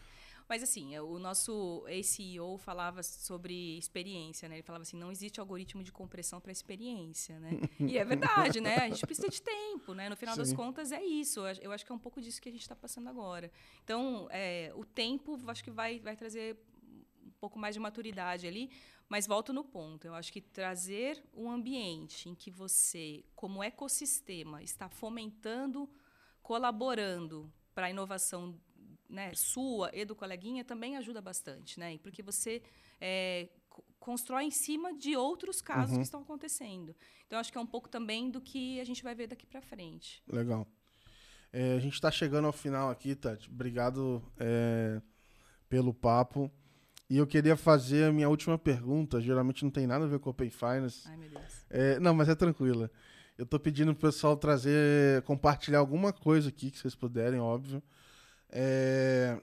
Mas assim, é, o nosso ex-CEO falava sobre experiência, né? Ele falava assim, não existe algoritmo de compressão para experiência, né? E é verdade, né? A gente precisa de tempo, né? No final das Sim. contas é isso. Eu acho- que é um pouco disso que a gente está passando agora. Então, é, o tempo, acho que vai, vai trazer pouco mais de maturidade ali. Mas volto no ponto. Eu acho que trazer um ambiente em que você, como ecossistema, está fomentando, colaborando para a inovação né, sua e do coleguinha também ajuda bastante, né? Porque você é, co- constrói em cima de outros casos Uhum. que estão acontecendo. Então, acho que é um pouco também do que a gente vai ver daqui para frente. Legal. É, a gente tá chegando ao final aqui, Tati. Obrigado é, pelo papo. E eu queria fazer a minha última pergunta. Geralmente não tem nada a ver com Open Finance. Ai, meu Deus. É, não, mas é tranquila. Eu tô pedindo pro pessoal trazer, compartilhar alguma coisa aqui que vocês puderem, óbvio. É,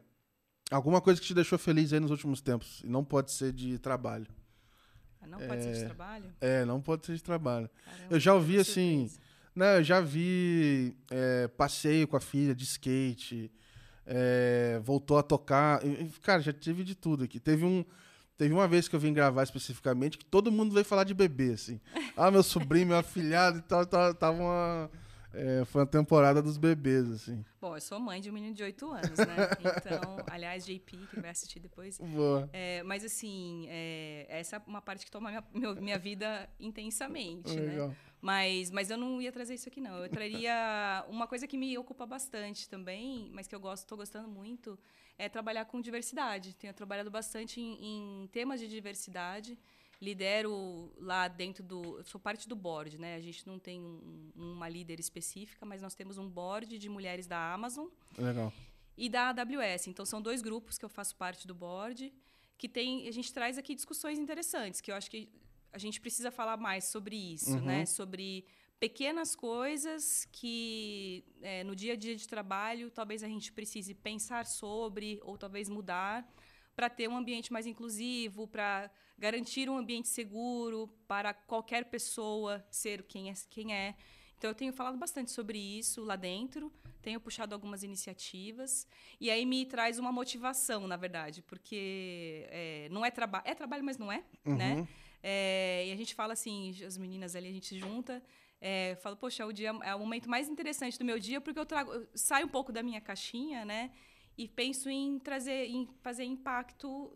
alguma coisa que te deixou feliz aí nos últimos tempos. E não pode ser de trabalho. Ah, Não pode ser de trabalho? É, não pode ser de trabalho. Caramba, Eu já ouvi assim. surpresa. Né, eu já vi é, passeio com a filha de skate. É, voltou a tocar. Cara, já tive de tudo aqui. Teve um. Teve uma vez que eu vim gravar especificamente que todo mundo veio falar de bebê, assim. Ah, meu sobrinho, meu afilhado e tal, tal tava uma. É, foi uma temporada dos bebês, assim. Bom, eu sou mãe de um menino de 8 anos, né? Então, aliás, JP, que vai assistir depois. Boa. É, mas, assim, é, essa é uma parte que toma minha, meu- minha vida intensamente, né? Legal. Mas, mas eu não ia trazer isso aqui, não. Eu traria uma coisa que me ocupa bastante também, mas que eu gosto, estou gostando muito, é trabalhar com diversidade. Tenho trabalhado bastante em, em temas de diversidade. Lidero lá dentro do. Sou parte do board, né? A gente não tem um- uma líder específica, mas nós temos um board de mulheres da Amazon Legal. e da AWS. Então, são dois grupos que eu faço parte do board, que tem, a gente traz aqui discussões interessantes, que eu acho que a gente precisa falar mais sobre isso, Uhum. né? Sobre pequenas coisas que é, no dia a dia de trabalho talvez a gente precise pensar sobre ou talvez mudar para ter um ambiente mais inclusivo, para garantir um ambiente seguro para qualquer pessoa ser quem é, quem é. Então, eu tenho falado bastante sobre isso lá dentro, tenho puxado algumas iniciativas, e aí me traz uma motivação, na verdade, porque é, não é trabalho, é trabalho, mas não é, né? Uhum. É, e a gente fala assim, as meninas ali, a gente se junta, é, fala, poxa, o dia é o momento mais interessante do meu dia, porque eu trago, eu saio um pouco da minha caixinha, né? E penso em trazer, em fazer impacto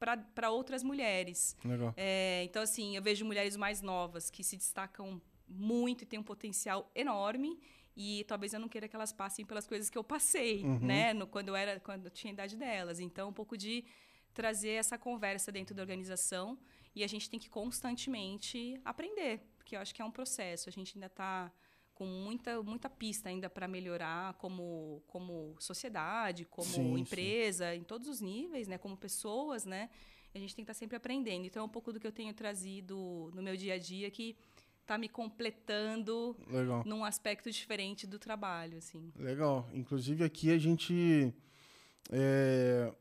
para outras mulheres. Legal. É, então, assim, eu vejo mulheres mais novas que se destacam muito e têm um potencial enorme. E talvez eu não queira que elas passem pelas coisas que eu passei, Uhum. né? No, quando eu era, quando eu tinha a idade delas. Então, um pouco de trazer essa conversa dentro da organização. E a gente tem que constantemente aprender, porque eu acho que é um processo. A gente ainda está com muita, muita pista ainda para melhorar como, como sociedade, como Sim, sim. empresa, em todos os níveis, né? Como pessoas, né? A gente tem que estar sempre aprendendo. Então, é um pouco do que eu tenho trazido no meu dia a dia que tá me completando Legal. num aspecto diferente do trabalho, assim. Legal. Inclusive aqui a gente. é,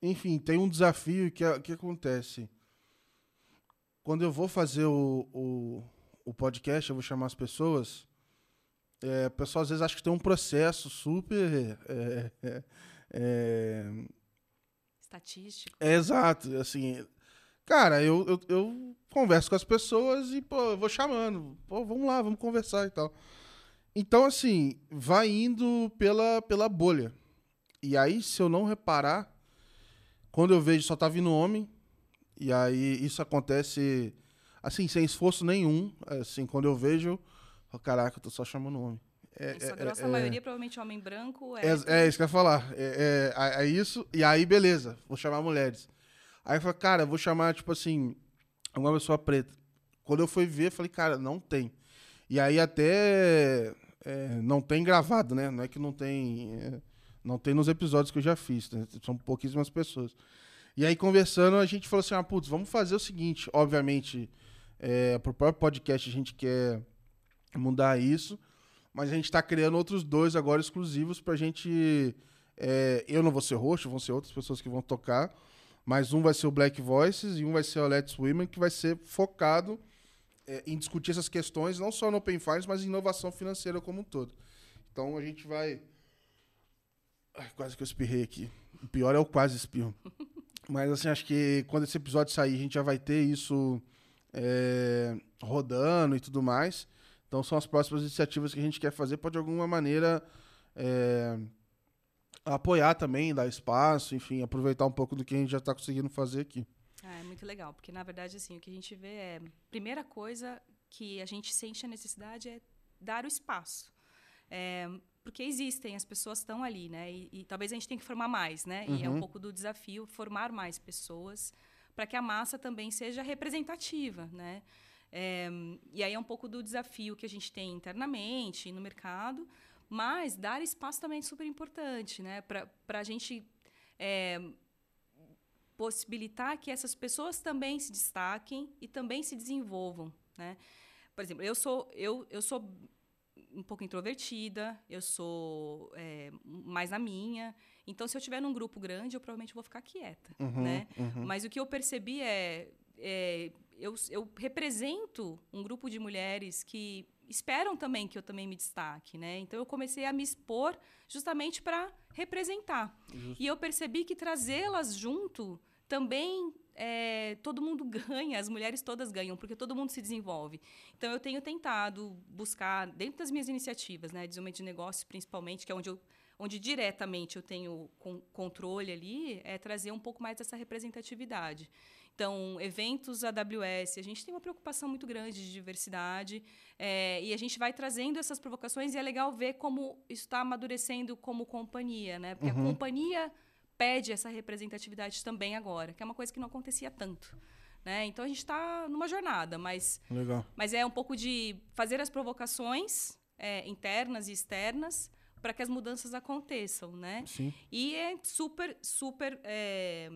Enfim, tem um desafio que, que acontece. Quando eu vou fazer o, o, o podcast, eu vou chamar as pessoas. É, o pessoal às vezes acha que tem um processo super. é, é, é, Estatístico. é exato, assim. Cara, eu, eu, eu converso com as pessoas e, pô, eu vou chamando. Pô, vamos lá, vamos conversar e tal. Então, assim, vai indo pela, pela bolha. E aí, se eu não reparar, quando eu vejo só tá vindo homem, e aí isso acontece, assim, sem esforço nenhum. Assim, quando eu vejo, oh, caraca, eu tô só chamando homem. É, Essa é- grossa é- maioria, provavelmente homem branco, é. é, é isso que eu ia falar. É, é, é isso. E aí, beleza. Vou chamar mulheres. Aí eu falei, cara, eu vou chamar, tipo assim, uma pessoa preta. Quando eu fui ver, eu falei, cara, não tem. E aí até é, não tem gravado, né? Não é que não tem. é, não tem nos episódios que eu já fiz. né? São pouquíssimas pessoas. E aí, conversando, a gente falou assim: ah, putz, vamos fazer o seguinte. Obviamente, é, pro próprio podcast a gente quer mudar isso. Mas a gente tá criando outros dois agora exclusivos pra gente. é, eu não vou ser host, vão ser outras pessoas que vão tocar. Mas um vai ser o Black Voices e um vai ser o Let's Women, que vai ser focado é, em discutir essas questões, não só no Open Finance, mas em inovação financeira como um todo. Então a gente vai. Ai, quase que eu espirrei aqui. O pior é o quase espirro. Mas assim, acho que quando esse episódio sair, a gente já vai ter isso é, rodando e tudo mais. Então são as próximas iniciativas que a gente quer fazer para de alguma maneira é, apoiar também, dar espaço, enfim, aproveitar um pouco do que a gente já está conseguindo fazer aqui. Ah, é muito legal, porque na verdade assim, o que a gente vê é, primeira coisa que a gente sente a necessidade é dar o espaço. É, porque existem, as pessoas estão ali, né? E, e talvez a gente tenha que formar mais, né? E é um Uhum. pouco do desafio formar mais pessoas para que a massa também seja representativa, né? É, e aí é um pouco do desafio que a gente tem internamente no mercado, mas dar espaço também é super importante, né? Para a gente é, possibilitar que essas pessoas também se destaquem e também se desenvolvam, né? Por exemplo, eu sou eu, eu sou um pouco introvertida, eu sou é, mais na minha. Então, se eu estiver num grupo grande, eu provavelmente vou ficar quieta, Uhum, né? uhum. Mas o que eu percebi é, é eu, eu represento um grupo de mulheres que esperam também que eu também me destaque, né? Então eu comecei a me expor justamente para representar. E eu percebi que trazê-las junto também é, todo mundo ganha, as mulheres todas ganham, porque todo mundo se desenvolve. Então eu tenho tentado buscar dentro das minhas iniciativas, né, desenvolvimento de negócios principalmente, que é onde eu onde diretamente eu tenho con controle ali, é trazer um pouco mais dessa representatividade. Então, eventos AWS, a gente tem uma preocupação muito grande de diversidade é, e a gente vai trazendo essas provocações e é legal ver como isso está amadurecendo como companhia, né? Porque Uhum. a companhia pede essa representatividade também agora, que é uma coisa que não acontecia tanto. Né? Então, a gente está numa jornada, mas Legal. mas é um pouco de fazer as provocações é, internas e externas para que as mudanças aconteçam, né? Sim. E é super, super é,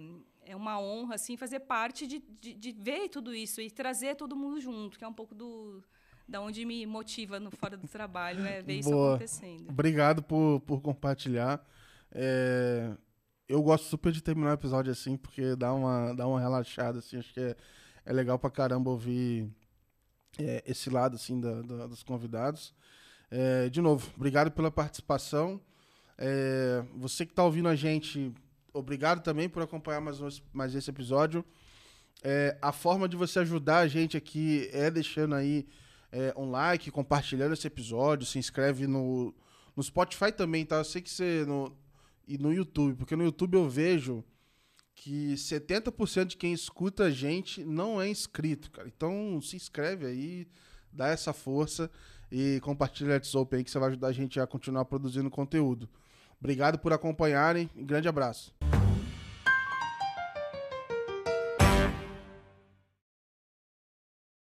é uma honra assim fazer parte de, de, de ver tudo isso e trazer todo mundo junto, que é um pouco do da onde me motiva no fora do trabalho é ver isso Boa. acontecendo. Obrigado por, por compartilhar. É, eu gosto super de terminar o episódio assim, porque dá uma, dá uma relaxada, assim. Acho que é, é legal pra caramba ouvir é, esse lado, assim, da, da- dos convidados. É, de novo, obrigado pela participação. É, você que tá ouvindo a gente, obrigado também por acompanhar mais, mais esse episódio. É, a forma de você ajudar a gente aqui é deixando aí é, um like, compartilhando esse episódio, se inscreve no, no Spotify também, tá? Eu sei que você. No, e no YouTube, porque no YouTube eu vejo que 70% de quem escuta a gente não é inscrito, cara. Então se inscreve aí, dá essa força e compartilha Let's Open aí que você vai ajudar a gente a continuar produzindo conteúdo. Obrigado por acompanharem e grande abraço.